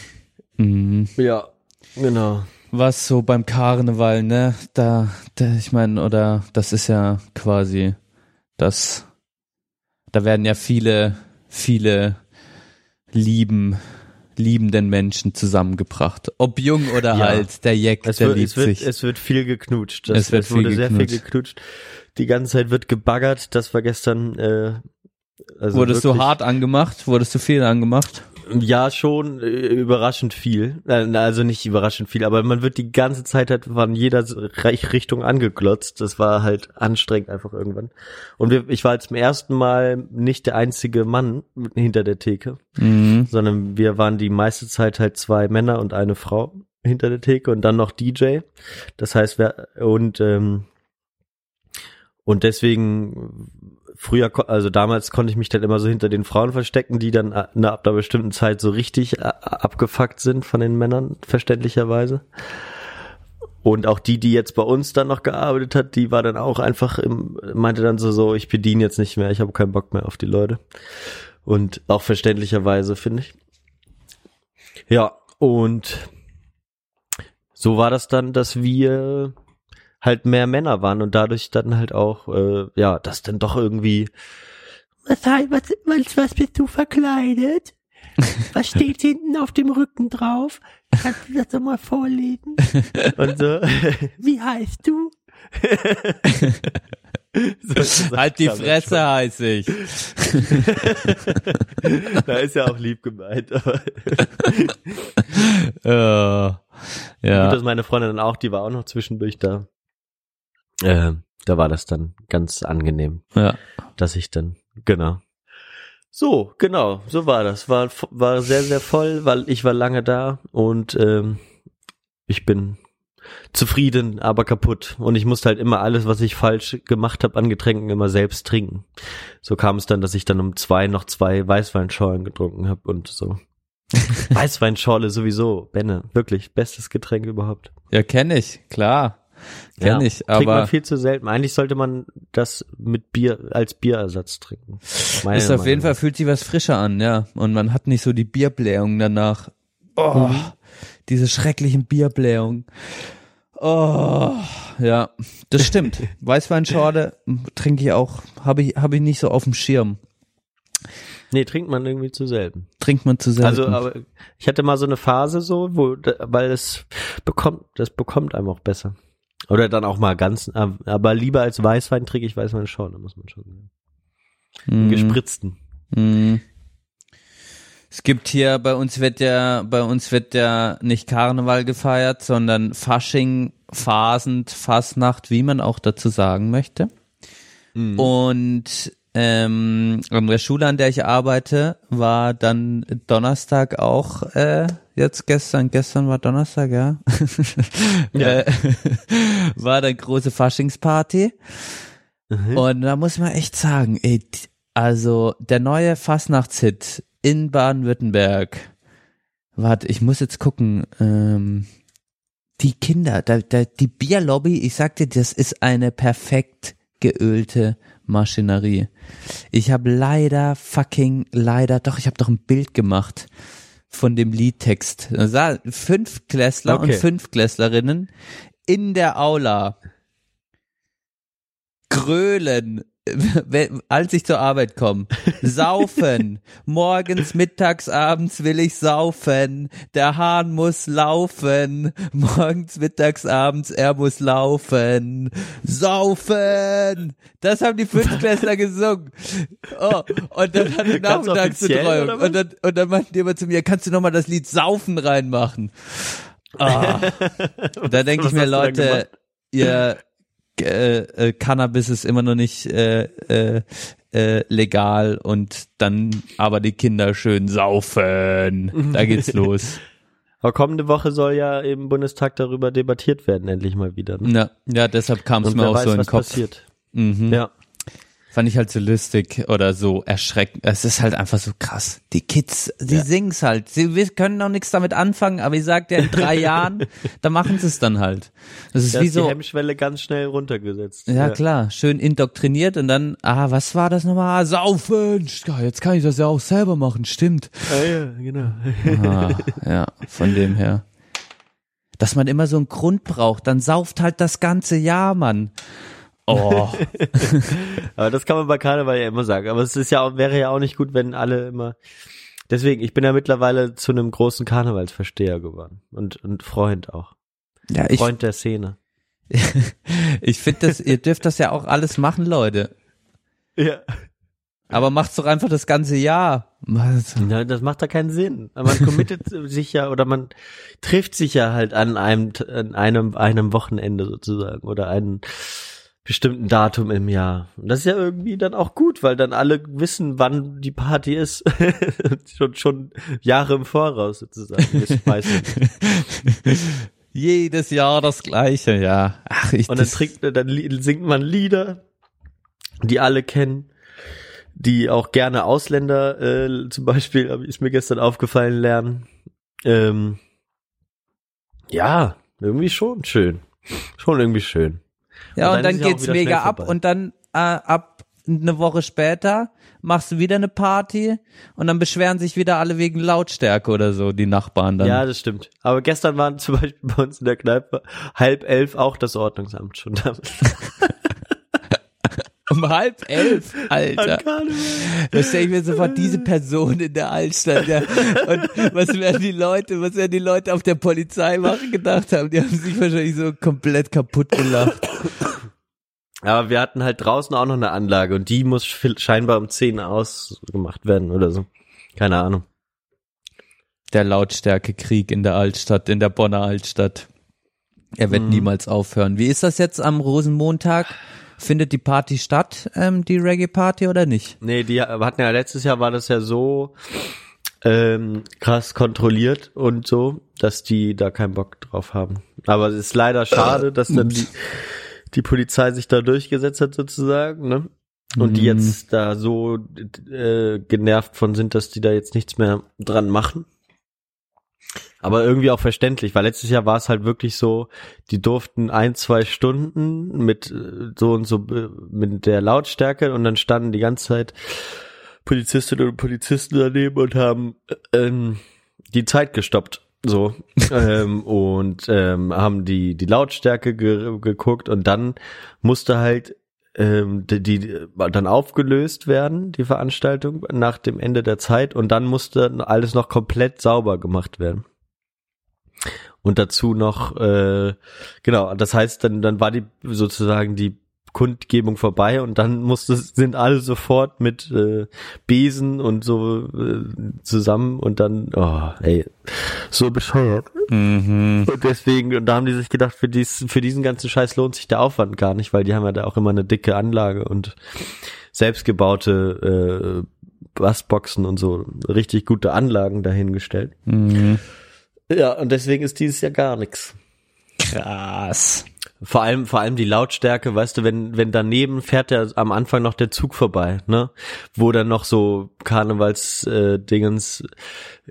C: Hm.
D: Ja, genau.
C: Was so beim Karneval, ne? Da, da ich meine, oder das ist ja quasi das, da werden ja viele, viele lieben, liebenden Menschen zusammengebracht. Ob jung oder
D: Ja.
C: alt, der Jack,
D: Es
C: der
D: wird,
C: liebt
D: es, wird,
C: sich.
D: es wird viel geknutscht. Das,
C: Es wird
D: es wurde
C: viel
D: sehr viel
C: geknutscht.
D: Die ganze Zeit wird gebaggert. Das war gestern. Äh, also
C: Wurdest du hart angemacht? Wurdest du viel angemacht?
D: Ja, schon äh, überraschend viel. Äh, Also nicht überraschend viel, aber man wird die ganze Zeit halt von jeder Richtung angeglotzt. Das war halt anstrengend einfach irgendwann. Und wir, ich war zum ersten Mal nicht der einzige Mann hinter der Theke,
C: Mhm.
D: sondern wir waren die meiste Zeit halt zwei Männer und eine Frau hinter der Theke und dann noch DJ. Das heißt, wer und ähm, und deswegen früher, also damals konnte ich mich dann immer so hinter den Frauen verstecken, die dann na, ab einer bestimmten Zeit so richtig a- abgefuckt sind von den Männern, verständlicherweise. Und auch die, die jetzt bei uns dann noch gearbeitet hat, die war dann auch einfach im, meinte dann so, so, ich bediene jetzt nicht mehr, ich habe keinen Bock mehr auf die Leute. Und auch verständlicherweise, finde ich. Ja, und so war das dann, dass wir halt mehr Männer waren und dadurch dann halt auch, äh, ja, das dann doch irgendwie. Was, halt, was, was, was bist du verkleidet? Was steht hinten auf dem Rücken drauf? Kannst du das doch mal vorlesen? Und so. Wie heißt du? So,
C: Halt die Fresse, heiß ich.
D: Da ist ja auch lieb gemeint, aber
C: Äh, Ja.
D: Gut, dass meine Freundin dann auch, die war auch noch zwischendurch da. Äh, da war das dann ganz angenehm,
C: Ja.
D: dass ich dann, genau. So, genau, so war das. War, war sehr, sehr voll, weil ich war lange da und ähm, ich bin zufrieden, aber kaputt. Und ich musste halt immer alles, was ich falsch gemacht habe an Getränken, immer selbst trinken. So kam es dann, dass ich dann um zwei noch zwei Weißweinschorlen getrunken habe und so. Weißweinschorle sowieso, Benne, wirklich bestes Getränk überhaupt.
C: Ja, kenne ich, klar. Kenn ich,
D: trinkt man
C: aber
D: viel zu selten. Eigentlich sollte man das mit Bier als Bierersatz trinken. Meine
C: ist auf jeden
D: Meinung.
C: Fall, fühlt sich was frischer an, ja. Und man hat nicht so die Bierblähung danach. Oh,
D: Mhm.
C: diese schrecklichen Bierblähungen. Oh, ja, das stimmt. Weißweinschorle trinke ich auch, habe ich, habe ich nicht so auf dem Schirm.
D: Nee, trinkt man irgendwie zu selten.
C: Trinkt man zu selten.
D: Also, aber ich hatte mal so eine Phase so, wo, weil es bekommt, das bekommt einem auch besser. Oder dann auch mal ganz, aber lieber als Weißwein trinke ich Weißweinschorle, muss man schon sagen.
C: Mhm.
D: Gespritzten.
C: Mhm. Es gibt hier, bei uns wird ja, bei uns wird ja nicht Karneval gefeiert, sondern Fasching, Phasend, Fasnacht, wie man auch dazu sagen möchte. Und ähm, an der Schule, an der ich arbeite, war dann Donnerstag auch, äh, jetzt gestern, gestern war Donnerstag, ja, äh, war dann große Faschingsparty. Und da muss man echt sagen, ey, also der neue Fastnachtshit in Baden-Württemberg. Warte, ich muss jetzt gucken. Ähm, die Kinder, da, da, die Bierlobby, ich sag dir, das ist eine perfekt geölte Maschinerie. Ich habe leider fucking leider, doch, ich habe doch ein Bild gemacht von dem Liedtext. Da fünf Klässler und
D: Okay.
C: fünf Klässlerinnen in der Aula grölen, als ich zur Arbeit komme. Saufen. Morgens, mittags, abends will ich saufen. Der Hahn muss laufen. Morgens, mittags, abends, er muss laufen. Saufen. Das haben die Fünftklässler gesungen. Oh, und dann hatte ich
D: offiziell,
C: Nachmittagsbetreuung. Und dann, und dann meinten die immer zu mir, kannst du nochmal das Lied Saufen reinmachen? Ah. da denke ich mir,
D: dann
C: Leute, ihr äh, äh, Cannabis ist immer noch nicht äh, äh, äh, legal und dann aber die Kinder schön saufen. Da geht's los.
D: Aber kommende Woche soll ja im Bundestag darüber debattiert werden, endlich mal wieder. Ne?
C: Ja, ja deshalb kam es mir auch
D: weiß,
C: so in den Kopf.
D: passiert.
C: Mhm.
D: Ja.
C: Fand ich halt so lustig oder so erschreckend. Es ist halt einfach so krass. Die Kids, die
D: Ja.
C: singen's halt. Sie wir können noch nichts damit anfangen, aber ich sag dir, in drei Jahren, da machen sie es dann halt. Das ist
D: Da
C: wie
D: ist die
C: so,
D: Hemmschwelle ganz schnell runtergesetzt.
C: Ja, klar, schön indoktriniert und dann, ah, was war das nochmal? Saufen! Ja, Jetzt kann ich das ja auch selber machen, stimmt.
D: Ah, ja, genau.
C: Ah, ja, von dem her. Dass man immer so einen Grund braucht, dann sauft halt das ganze Jahr, Mann. Oh,
D: Aber das kann man bei Karneval ja immer sagen. Aber es ist ja auch, wäre ja auch nicht gut, wenn alle immer. Deswegen, ich bin ja mittlerweile zu einem großen Karnevalsversteher geworden. Und, und Freund auch.
C: ja, ich,
D: Freund der Szene.
C: ich finde das, ihr dürft das ja auch alles machen, Leute.
D: Ja.
C: Aber macht's doch einfach das ganze Jahr. Was?
D: Na, das macht da keinen Sinn. Man committet sich ja oder man trifft sich ja halt an einem, an einem, einem Wochenende sozusagen oder einem bestimmten Datum im Jahr. Und das ist ja irgendwie dann auch gut, weil dann alle wissen, wann die Party ist. schon, schon Jahre im Voraus sozusagen.
C: Jedes Jahr das gleiche, ja. Ach, ich
D: Und dann trinkt, dann singt man Lieder, die alle kennen, die auch gerne Ausländer, äh, zum Beispiel, ist mir gestern aufgefallen, lernen. Ähm, ja, irgendwie schon schön. Schon irgendwie schön.
C: Ja,
D: Und
C: und
D: dann
C: dann,
D: ja auch
C: geht's mega ab und dann äh, ab eine Woche später machst du wieder eine Party und dann beschweren sich wieder alle wegen Lautstärke oder so, die Nachbarn dann.
D: Ja, das stimmt. Aber gestern waren zum Beispiel bei uns in der Kneipe halb elf auch das Ordnungsamt schon da.
C: Um halb elf, Alter. Da stelle ich mir sofort diese Person in der Altstadt. Ja. Und was werden die Leute, was werden die Leute auf der Polizeiwache gedacht haben? Die haben sich wahrscheinlich so komplett kaputt gelacht.
D: Aber wir hatten halt draußen auch noch eine Anlage und die muss scheinbar um 10 ausgemacht werden oder so. Keine Ahnung.
C: Der Lautstärkekrieg in der Altstadt, in der Bonner Altstadt. Er wird
D: Mhm.
C: niemals aufhören. Wie ist das jetzt am Rosenmontag? Findet die Party statt, ähm, die Reggae-Party oder nicht?
D: Nee, die hatten ja letztes Jahr war das ja so ähm, krass kontrolliert und so, dass die da keinen Bock drauf haben. Aber es ist leider schade, dass dann die, die Polizei sich da durchgesetzt hat sozusagen, ne? Und die
C: Mhm.
D: jetzt da so äh, genervt von sind, dass die da jetzt nichts mehr dran machen. Aber irgendwie auch verständlich, weil letztes Jahr war es halt wirklich so, die durften ein, zwei Stunden mit äh, so und so äh, mit der Lautstärke und dann standen die ganze Zeit Polizistinnen und Polizisten daneben und haben ähm, die Zeit gestoppt. So ähm, und ähm, haben die die Lautstärke ge geguckt und dann musste halt ähm, die, die dann aufgelöst werden die Veranstaltung nach dem Ende der Zeit. Und dann musste alles noch komplett sauber gemacht werden. Und dazu noch äh, genau das heißt dann dann war die sozusagen die Kundgebung vorbei und dann musste sind alle sofort mit äh, Besen und so äh, zusammen und dann oh ey so bescheuert
C: Mhm.
D: und deswegen und da haben die sich gedacht für dies für diesen ganzen Scheiß lohnt sich der Aufwand gar nicht weil die haben ja da auch immer eine dicke Anlage und selbstgebaute äh, Bassboxen und so richtig gute Anlagen dahingestellt
C: Mhm.
D: ja und deswegen ist dieses Jahr gar nichts
C: Krass.
D: Vor allem, vor allem die Lautstärke, weißt du, wenn, wenn daneben fährt ja am Anfang noch der Zug vorbei, ne? Wo dann noch so Karnevals, äh,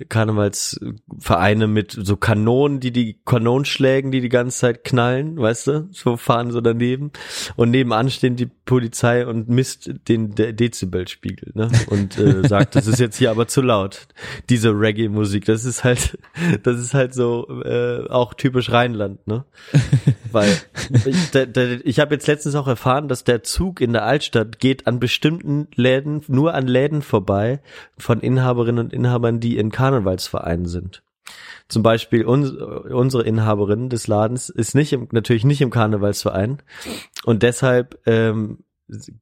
D: Karnevalsvereine mit so Kanonen, die die Kanonenschlägen, die die ganze Zeit knallen, weißt du? So fahren so daneben. Und nebenan stehen die Polizei und misst den De Dezibelspiegel, ne? Und äh, sagt, das ist jetzt hier aber zu laut. Diese Reggae-Musik, das ist halt, das ist halt so äh, auch typisch Rheinland, ne? Weil ich, ich habe jetzt letztens auch erfahren, dass der Zug in der Altstadt geht an bestimmten Läden, nur an Läden vorbei von Inhaberinnen und Inhabern, die in Karnevalsvereinen sind. Zum Beispiel uns, unsere Inhaberin des Ladens ist nicht im, natürlich nicht im Karnevalsverein und deshalb ähm,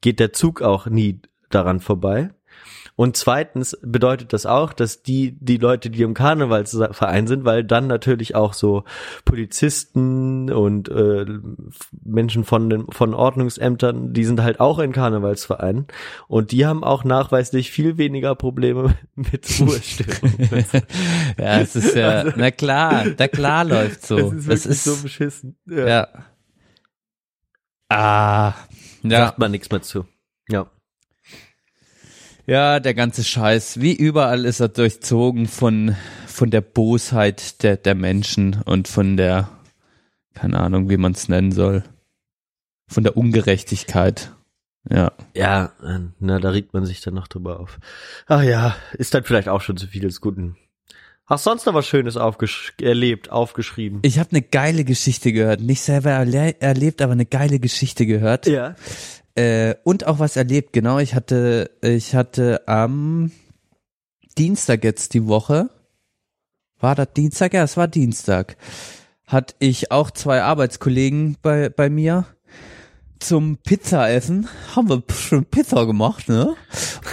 D: geht der Zug auch nie daran vorbei. Und zweitens bedeutet das auch, dass die, die Leute, die im Karnevalsverein sind, weil dann natürlich auch so Polizisten und äh, Menschen von den, von Ordnungsämtern, die sind halt auch in Karnevalsvereinen und die haben auch nachweislich viel weniger Probleme mit Ruhestörungen.
C: Ja, es ist ja, na klar, na klar läuft so.
D: Also, Das ist
C: Das ist,
D: so beschissen. Ja.
C: ja. Ah, ja.
D: Sagt man nichts mehr zu. Ja.
C: Ja, der ganze Scheiß. Wie überall ist er durchzogen von, von der Bosheit der, der Menschen und von der, keine Ahnung, wie man es nennen soll. Von der Ungerechtigkeit. Ja.
D: Ja, äh, na, da regt man sich dann noch drüber auf. Ach ja, ist dann vielleicht auch schon zu viel des Guten. Hast sonst noch was Schönes aufgesch erlebt, aufgeschrieben?
C: Ich habe eine geile Geschichte gehört. Nicht selber erle erlebt, aber eine geile Geschichte gehört.
D: Ja.
C: Äh, und auch was erlebt, genau. Ich hatte, ich hatte am Dienstag jetzt die Woche, war das Dienstag? Ja, es war Dienstag. Hatte ich auch zwei Arbeitskollegen bei, bei mir zum Pizzaessen. Haben wir schon Pizza gemacht, ne?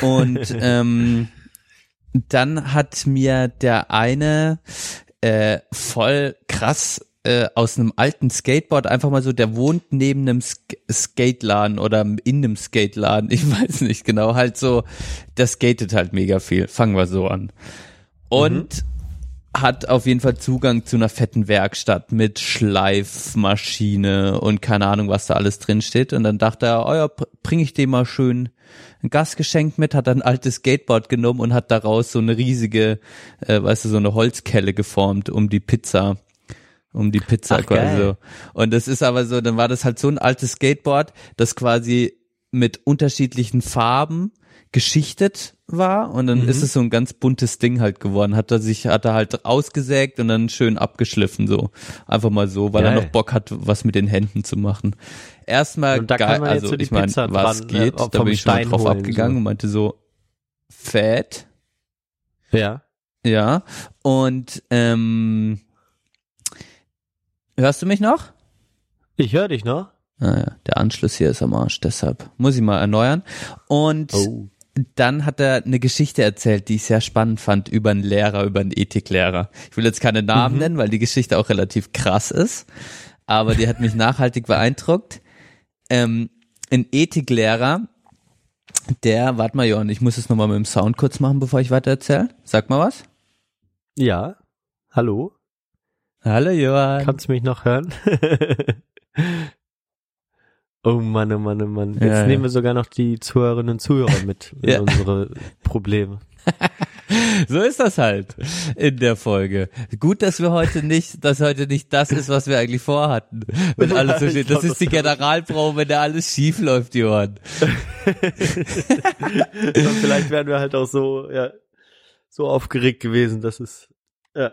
C: Und ähm, dann hat mir der eine äh, voll krass äh, aus einem alten Skateboard einfach mal so, der wohnt neben einem Sk Skateladen oder in einem Skateladen, ich weiß nicht genau, halt so, der skatet halt mega viel. Fangen wir so an. Und hat auf jeden Fall Zugang zu einer fetten Werkstatt mit Schleifmaschine und keine Ahnung, was da alles drin steht. Und dann dachte er, oh ja, bring ich dem mal schön ein Gastgeschenk mit, hat ein altes Skateboard genommen und hat daraus so eine riesige, äh, weißt du, so eine Holzkelle geformt, um die Pizza, um die Pizza
D: Ach,
C: quasi so. Und das ist aber so, dann war das halt so ein altes Skateboard, das quasi mit unterschiedlichen Farben geschichtet war und dann
D: Mhm.
C: ist es so ein ganz buntes Ding halt geworden. Hat er sich, hat er halt ausgesägt und dann schön abgeschliffen so. Einfach mal so, weil er
D: Geil.
C: noch Bock hat, was mit den Händen zu machen. Erstmal
D: Und da
C: geil, also
D: so
C: ich meine, was
D: dran, äh,
C: geht, da bin ich schon
D: Stein
C: drauf
D: holen,
C: abgegangen
D: so.
C: und meinte so, fett,
D: Ja.
C: ja. Und ähm, hörst du mich noch?
D: Ich höre dich noch.
C: Naja, der Anschluss hier ist am Arsch, deshalb muss ich mal erneuern. Und
D: Oh.
C: dann hat er eine Geschichte erzählt, die ich sehr spannend fand über einen Lehrer, über einen Ethiklehrer. Ich will jetzt keine Namen nennen, weil die Geschichte auch relativ krass ist. aber die hat mich nachhaltig beeindruckt. Ähm, ein Ethiklehrer, der, warte mal, Johann, ich muss es nochmal mit dem Sound kurz machen, bevor ich weiter erzähle. Sag mal was.
D: Ja. Hallo?
C: Hallo Johann.
D: Kannst du mich noch hören? oh Mann, oh Mann, oh Mann. Jetzt
C: Ja,
D: nehmen wir sogar noch die Zuhörerinnen und Zuhörer mit in
C: Ja.
D: unsere Probleme.
C: So ist das halt in der Folge. Gut, dass wir heute nicht, dass heute nicht das ist, was wir eigentlich vorhatten. Wenn alles so steht. Das ist die Generalprobe, wenn da alles schief läuft, Johann.
D: Vielleicht wären wir halt auch so, ja, so aufgeregt gewesen, dass es ja,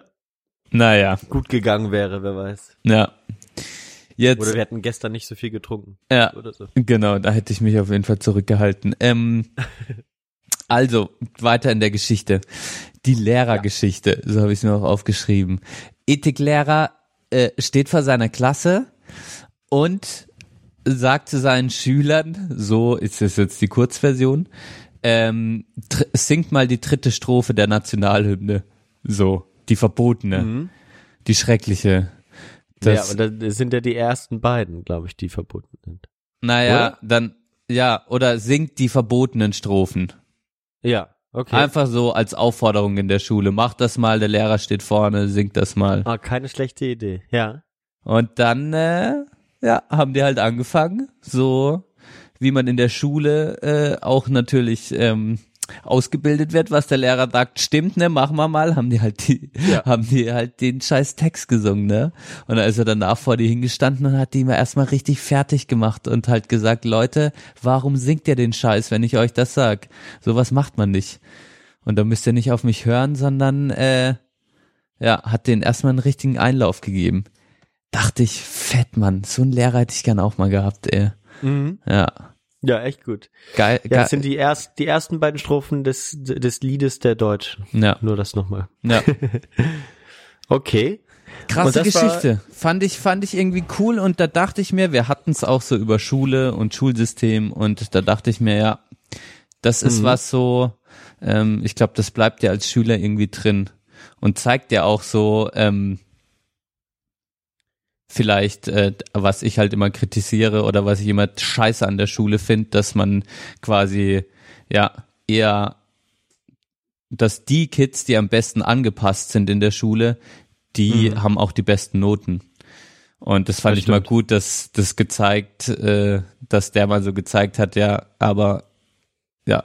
C: Naja,
D: gut gegangen wäre, wer weiß.
C: ja. Jetzt,
D: Oder wir hätten gestern nicht so viel getrunken.
C: ja,
D: so.
C: genau, da hätte ich mich auf jeden Fall zurückgehalten. Ähm, also, weiter in der Geschichte. Die Lehrergeschichte, so habe ich es mir auch aufgeschrieben. Ethiklehrer äh, steht vor seiner Klasse und sagt zu seinen Schülern, so ist es jetzt die Kurzversion, ähm, singt mal die dritte Strophe der Nationalhymne. So, die verbotene, die schreckliche.
D: ja,
C: Das,
D: aber das sind ja die ersten beiden, glaube ich, die verboten sind.
C: naja,
D: oder?
C: dann, ja, oder singt die verbotenen Strophen.
D: Ja, okay.
C: Einfach so als Aufforderung in der Schule. Macht das mal, der Lehrer steht vorne, singt das mal.
D: ah, keine schlechte Idee. Ja.
C: Und dann, äh, ja, haben die halt angefangen, so wie man in der Schule äh, auch natürlich ähm, ausgebildet wird, was der Lehrer sagt, stimmt, ne, machen wir mal, haben die halt die,
D: Ja.
C: haben die halt den scheiß Text gesungen, ne? Und dann ist er danach vor die hingestanden und hat die mal erstmal richtig fertig gemacht und halt gesagt, Leute, warum singt ihr den Scheiß, wenn ich euch das sag? Sowas macht man nicht. Und da müsst ihr nicht auf mich hören, sondern äh, ja, hat den erstmal einen richtigen Einlauf gegeben. Dachte ich, fett, Mann, so einen Lehrer hätte ich gern auch mal gehabt, ey.
D: Mhm.
C: Ja,
D: Ja, echt gut.
C: geil,
D: Ja, das sind die erst, die ersten beiden Strophen des, des Liedes der Deutschen.
C: ja,
D: Nur das nochmal.
C: ja.
D: Okay.
C: Krasse Geschichte. Fand ich, fand ich irgendwie cool und da dachte ich mir, wir hatten es auch so über Schule und Schulsystem und da dachte ich mir, ja, das ist
D: Mhm.
C: was so, ähm, ich glaube, das bleibt dir als Schüler irgendwie drin und zeigt dir auch so, ähm, vielleicht, äh, was ich halt immer kritisiere oder was ich immer scheiße an der Schule finde, dass man quasi, ja, eher, dass die Kids, die am besten angepasst sind in der Schule, die
D: Mhm.
C: haben auch die besten Noten. Und das fand
D: Das
C: ich mal
D: stimmt.
C: gut, dass das gezeigt, äh, dass der mal so gezeigt hat, ja, aber ja,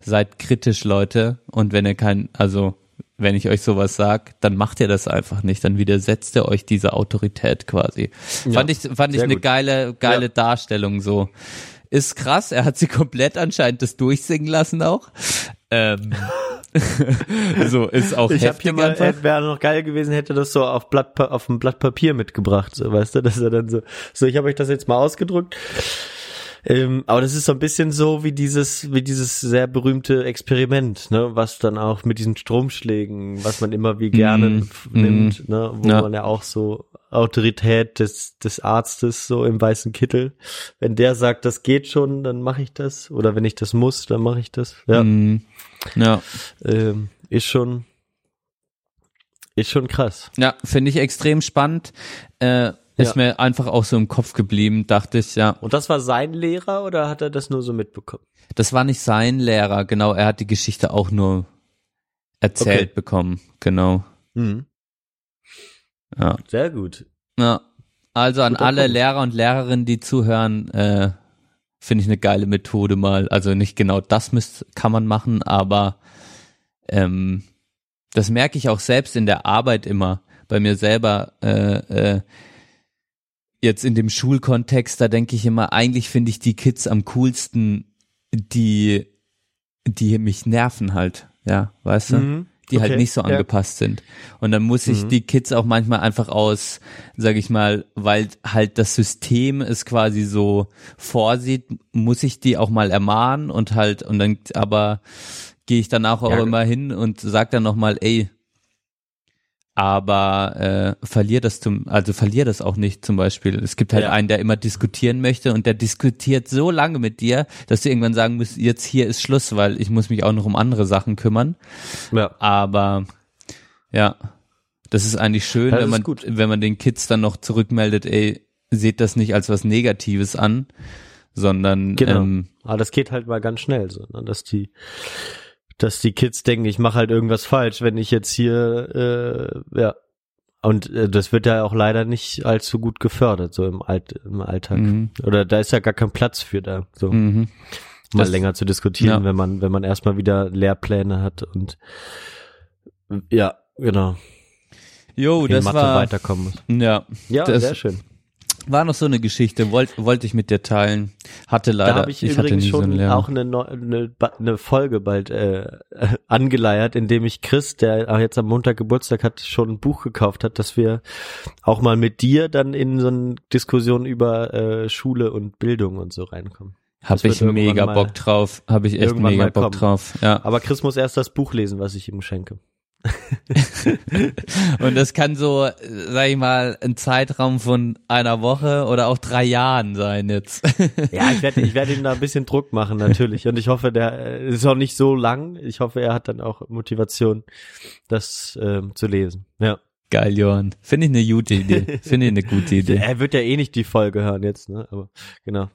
C: seid kritisch, Leute. Und wenn ihr kein, also wenn ich euch sowas sag, dann macht ihr das einfach nicht. Dann widersetzt ihr euch diese Autorität quasi.
D: Ja,
C: fand ich, fand ich eine
D: gut.
C: geile, geile
D: Ja.
C: Darstellung so. Ist krass, er hat sie komplett anscheinend das durchsingen lassen auch. Ähm, so, ist auch
D: Ich
C: heftig
D: hier mal, wäre noch geil gewesen, hätte das so auf Blatt, auf ein Blatt Papier mitgebracht, so, weißt du, dass er dann so, so, ich habe euch das jetzt mal ausgedruckt. Ähm, aber das ist so ein bisschen so wie dieses, wie dieses sehr berühmte Experiment, ne, was dann auch mit diesen Stromschlägen, was man immer wie gerne
C: Mm,
D: nimmt, ne, wo
C: Ja.
D: man ja auch so Autorität des, des Arztes so im weißen Kittel, wenn der sagt, das geht schon, dann mache ich das, oder wenn ich das muss, dann mache ich das. Ja,
C: Mm, ja.
D: ähm, ist schon, ist schon krass.
C: Ja, finde ich extrem spannend. Äh, ist
D: Ja.
C: mir einfach auch so im Kopf geblieben, dachte ich, ja,
D: Und das war sein Lehrer oder hat er das nur so mitbekommen?
C: das war nicht sein Lehrer, genau, er hat die Geschichte auch nur erzählt
D: Okay.
C: bekommen, genau.
D: Mhm.
C: Ja.
D: Sehr gut.
C: ja. Also an
D: Guter
C: alle
D: Punkt.
C: Lehrer und Lehrerinnen, die zuhören, äh, finde ich eine geile Methode mal. Also nicht genau das müsst, kann man machen, aber ähm, das merke ich auch selbst in der Arbeit immer bei mir selber. Äh, äh, jetzt in dem Schulkontext, da denke ich immer, eigentlich finde ich die Kids am coolsten, die, die mich nerven halt, ja, weißt du?
D: Mhm.
C: Die halt
D: Okay,
C: nicht so
D: ja.
C: angepasst sind. Und dann muss ich
D: Mhm.
C: die Kids auch manchmal einfach aus, sag ich mal, weil halt das System es quasi so vorsieht, muss ich die auch mal ermahnen und halt, und dann, aber gehe ich danach auch
D: Ja.
C: immer hin und sag dann nochmal, ey, aber äh, verlier das zum, also verlier das auch nicht zum Beispiel. Es gibt halt
D: Ja.
C: einen, der immer diskutieren möchte und der diskutiert so lange mit dir, dass du irgendwann sagen musst, jetzt hier ist Schluss, weil ich muss mich auch noch um andere Sachen kümmern.
D: Ja.
C: Aber ja, Das ist eigentlich schön,
D: Ja,
C: wenn man,
D: gut.
C: wenn man den Kids dann noch zurückmeldet, ey, seht das nicht als was Negatives an, sondern
D: Genau.
C: ähm,
D: Aber das geht halt mal ganz schnell, so, ne? dass die, dass die Kids denken, ich mache halt irgendwas falsch, wenn ich jetzt hier, äh, ja. Und äh, das wird ja auch leider nicht allzu gut gefördert, so im, Alt, im Alltag.
C: Mhm.
D: Oder da ist ja gar kein Platz für da, so
C: mhm.
D: mal
C: Das-
D: länger zu diskutieren,
C: ja.
D: wenn man, wenn man erstmal wieder Lehrpläne hat und ja, genau.
C: Jo, das
D: Mathe
C: war,
D: weiterkommen muss.
C: ja,
D: Ja,
C: das
D: sehr schön.
C: War noch so eine Geschichte, wollte wollte ich mit dir teilen, hatte leider,
D: da habe ich,
C: hatte
D: übrigens
C: so
D: schon
C: Lehrer.
D: auch eine, eine, eine Folge bald äh, angeleiert, indem ich Chris, der auch jetzt am Montag Geburtstag hat, schon ein Buch gekauft hat, dass wir auch mal mit dir dann in so eine Diskussion über äh, Schule und Bildung und so reinkommen.
C: Hab ich mega Bock drauf, habe ich echt mega Bock
D: kommen.
C: drauf, ja.
D: Aber Chris muss erst das Buch lesen, was ich ihm schenke.
C: Und das kann so, äh, sag ich mal, ein Zeitraum von einer Woche oder auch drei Jahren sein jetzt.
D: Ja, ich werde ich werd ihm da ein bisschen Druck machen, natürlich. Und ich hoffe, der äh, ist auch nicht so lang. Ich hoffe, er hat dann auch Motivation, das ähm, zu lesen. Ja.
C: Geil, Johann. Finde ich eine gute Idee. Finde ich eine gute Idee.
D: Er wird ja eh nicht die Folge hören jetzt, ne? Aber genau.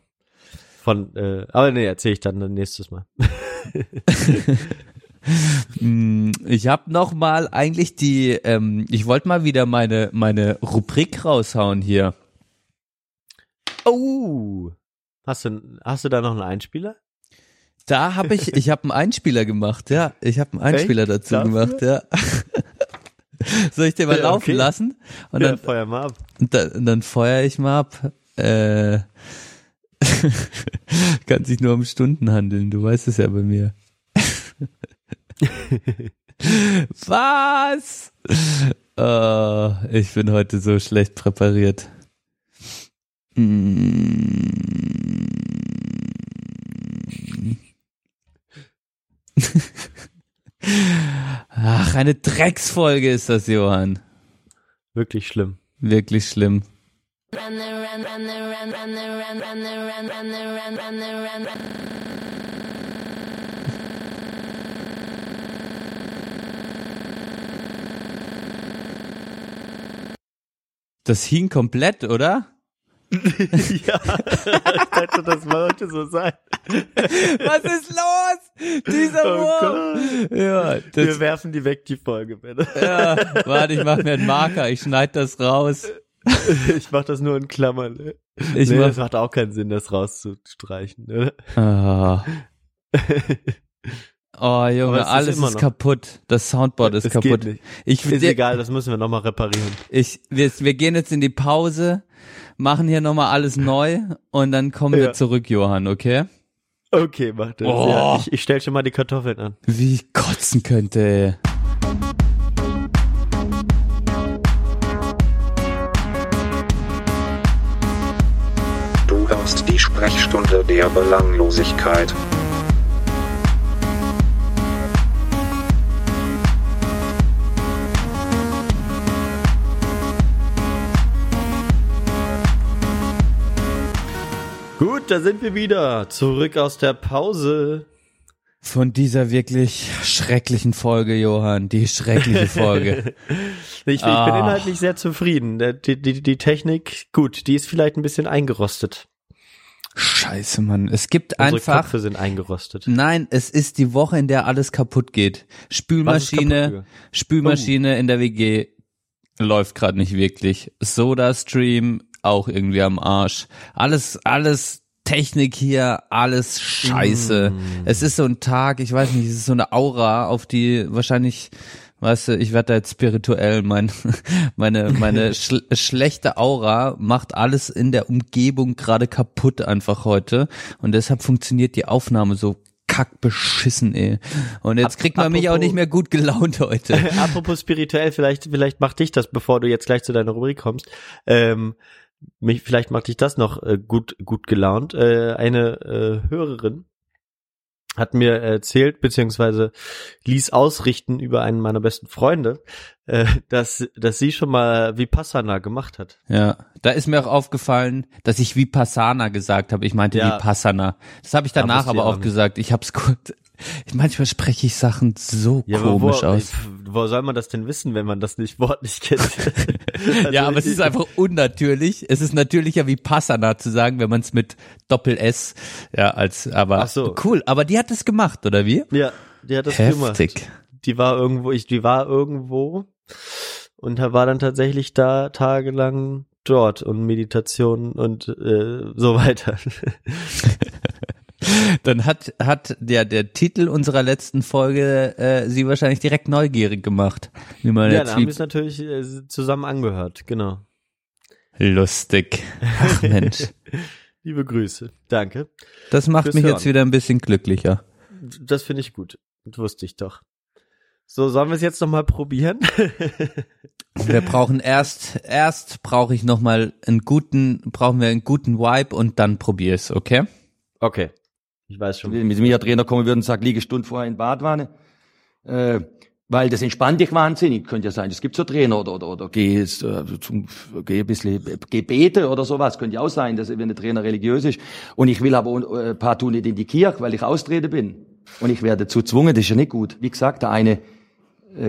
D: Von, äh, aber nee, erzähle ich dann nächstes Mal.
C: Mm, Ich habe noch mal eigentlich die, ähm, ich wollte mal wieder meine meine Rubrik raushauen hier.
D: Oh! Hast du, hast du da noch einen Einspieler?
C: Da habe ich, ich habe einen Einspieler gemacht, ja. Ich habe einen Einspieler
D: Echt?
C: dazu
D: Dafür?
C: gemacht, ja. Soll ich den mal
D: Ja,
C: laufen
D: okay.
C: lassen? Und
D: ja,
C: dann,
D: feuer mal ab.
C: und dann, und dann feuer ich mal ab. Äh, kann sich nur um Stunden handeln, du weißt es ja bei mir. Was? Äh, ich bin heute so schlecht präpariert. Ach, eine Drecksfolge ist das, Johann.
D: Wirklich schlimm.
C: Wirklich schlimm. Das hing komplett, oder?
D: ja, ich dachte, das sollte so sein.
C: Was ist los? Dieser
D: Oh
C: Wurm. Ja,
D: Wir werfen die weg, die Folge, bitte.
C: ja, warte, ich mach mir einen Marker, ich schneid das raus.
D: Ich mach das nur in Klammern. Ne?
C: Ich
D: nee,
C: mach,
D: das macht auch keinen Sinn, das rauszustreichen. Ne?
C: Ah. Oh, Junge,
D: ist
C: alles ist kaputt. Das Soundboard ist
D: Es
C: kaputt.
D: geht nicht.
C: Ich,
D: Ist
C: der-
D: egal, das müssen wir nochmal reparieren.
C: ich, wir, wir gehen jetzt in die Pause, machen hier nochmal alles neu und dann kommen wir
D: Ja.
C: zurück, Johann, okay?
D: Okay, mach das.
C: Oh.
D: Ja, ich, ich stell schon mal die Kartoffeln an.
C: Wie ich kotzen könnte, ey.
E: Du hörst die Sprechstunde der Belanglosigkeit.
D: Gut, da sind wir wieder. Zurück aus der Pause.
C: Von dieser wirklich schrecklichen Folge, Johann. Die schreckliche Folge.
D: Ich, ich
C: Ah.
D: bin inhaltlich sehr zufrieden. Die, die, die Technik, gut, die ist vielleicht ein bisschen eingerostet.
C: Scheiße, Mann. Es gibt
D: Unsere
C: einfach.
D: Köpfe sind eingerostet.
C: Nein, es ist die Woche, in der alles kaputt geht.
D: Ist kaputt
C: Spülmaschine? Spülmaschine in der WG läuft gerade nicht wirklich. Soda Stream auch irgendwie am Arsch. Alles, alles Technik hier, alles Scheiße.
D: Mm.
C: Es ist so ein Tag, ich weiß nicht, es ist so eine Aura, auf die wahrscheinlich Weißt du, ich werde da jetzt spirituell. Mein, meine meine schl schlechte Aura macht alles in der Umgebung gerade kaputt einfach heute. Und deshalb funktioniert die Aufnahme so kackbeschissen, ey. Und jetzt kriegt man mich auch
D: apropos-
C: nicht mehr gut gelaunt heute.
D: Apropos spirituell, vielleicht, vielleicht macht dich das, bevor du jetzt gleich zu deiner Rubrik kommst, ähm, mich, vielleicht macht dich das noch äh, gut, gut gelaunt. Äh, eine äh, Hörerin hat mir erzählt, beziehungsweise ließ ausrichten über einen meiner besten Freunde, äh, dass, dass sie schon mal Vipassana gemacht hat.
C: Ja, da ist mir auch aufgefallen, dass ich Vipassana gesagt habe. Ich meinte
D: Ja.
C: Vipassana. Das habe ich danach aber
D: auch
C: gesagt. Ich habe es kurz, Manchmal spreche ich Sachen so
D: Ja,
C: komisch
D: wo,
C: aus.
D: wo soll man das denn wissen, wenn man das nicht wortlich kennt? Also
C: ja, aber es ist einfach unnatürlich. Es ist natürlicher wie Passana zu sagen, wenn man es mit Doppel S, ja, als, aber
D: Ach so.
C: cool. Aber die hat es gemacht, oder wie?
D: Ja, die hat das
C: Heftig.
D: gemacht. Die war irgendwo, ich, die war irgendwo und war dann tatsächlich da tagelang dort und Meditation und äh, so weiter.
C: Dann hat, hat der, der Titel unserer letzten Folge äh, sie wahrscheinlich direkt neugierig gemacht. Wie man
D: ja, da haben wir es natürlich äh, zusammen angehört, genau.
C: lustig. Ach Mensch.
D: Liebe Grüße. Danke.
C: Das macht
D: Fürs
C: mich
D: Hören.
C: jetzt wieder ein bisschen glücklicher.
D: Das finde ich gut. Das wusste ich doch. So, sollen wir es jetzt nochmal probieren?
C: Wir brauchen erst, erst brauche ich nochmal einen guten, brauchen wir einen guten Vibe und dann probier's, okay?
D: okay. Ich weiß schon.
F: Wenn mir ein Trainer kommen würde und sagt, liege Stunden vorher in Badwanne, äh, weil das entspannt dich wahnsinnig. Könnte ja sein, es gibt so Trainer oder, oder, oder geh, äh, zum, geh ein bisschen Gebete oder sowas. Könnte ja auch sein, dass wenn der Trainer religiös ist. Und ich will aber äh, partout nicht in die Kirche, weil ich austrete bin. Und ich werde dazu gezwungen, das ist ja nicht gut. Wie gesagt, der eine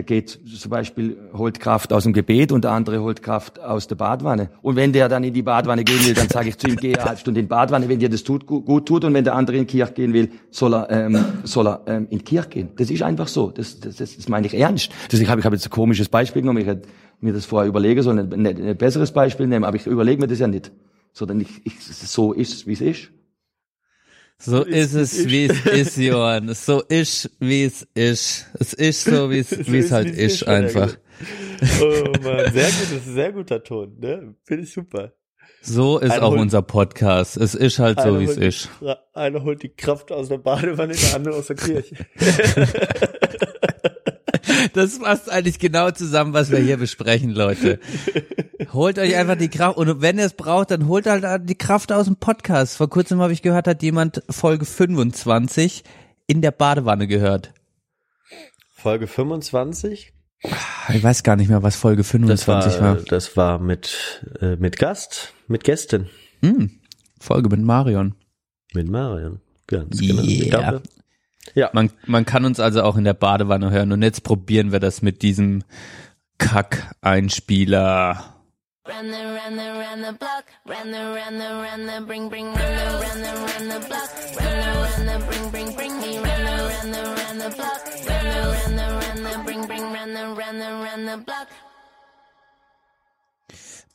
F: geht zum Beispiel, holt Kraft aus dem Gebet und der andere holt Kraft aus der Badwanne. Und wenn der dann in die Badwanne gehen will, dann sage ich zu ihm, geh eine halbe Stunde in die Badwanne, wenn dir das tut, gut, tut. Und wenn der andere in die Kirche gehen will, soll er, ähm, soll er ähm, in die Kirche gehen. Das ist einfach so. Das, das, das, das meine ich ernst. Deswegen habe ich hab jetzt ein komisches Beispiel genommen. Ich hätte mir das vorher überlegen sollen, ein, ein, ein besseres Beispiel nehmen, aber ich überlege mir das ja nicht. Sondern ich, ich, so ist es, wie es ist.
C: So
D: ist,
C: ist es, wie es ist, Johann. So ist, wie es ist. Es ist so, wie es, wie es halt ist, einfach.
D: Oh Mann, sehr gut, das ist ein sehr guter Ton, ne? Finde ich super.
C: So ist
D: Einer
C: auch
D: holt-
C: unser Podcast. Es ist halt so, wie es ist.
D: Einer holt die Kraft aus der Badewanne, der andere aus der Kirche.
C: Das passt eigentlich genau zusammen, was wir hier besprechen, Leute. Holt euch einfach die Kraft und wenn ihr es braucht, dann holt halt die Kraft aus dem Podcast. Vor kurzem habe ich gehört, hat jemand Folge 25 in der Badewanne gehört.
D: Folge 25?
C: Ich weiß gar nicht mehr, was Folge
D: Das
C: 25
D: war,
C: war.
D: das war mit, äh, mit Gast, mit Gästin,
C: Hm, Folge mit Marion.
D: mit Marion. Ganz genau.
C: Yeah.
D: glaube, ja,
C: Man, man kann uns also auch in der Badewanne hören und jetzt probieren wir das mit diesem Kack-Einspieler.
G: Run the, run the, run the block. Run the, run the, run the, bring, bring, run the, run the, run the block. Run the, run the, bring, bring, bring me. Run the, run the, run the block. Run the, run the, run the, bring, bring, run the, run the, run the block.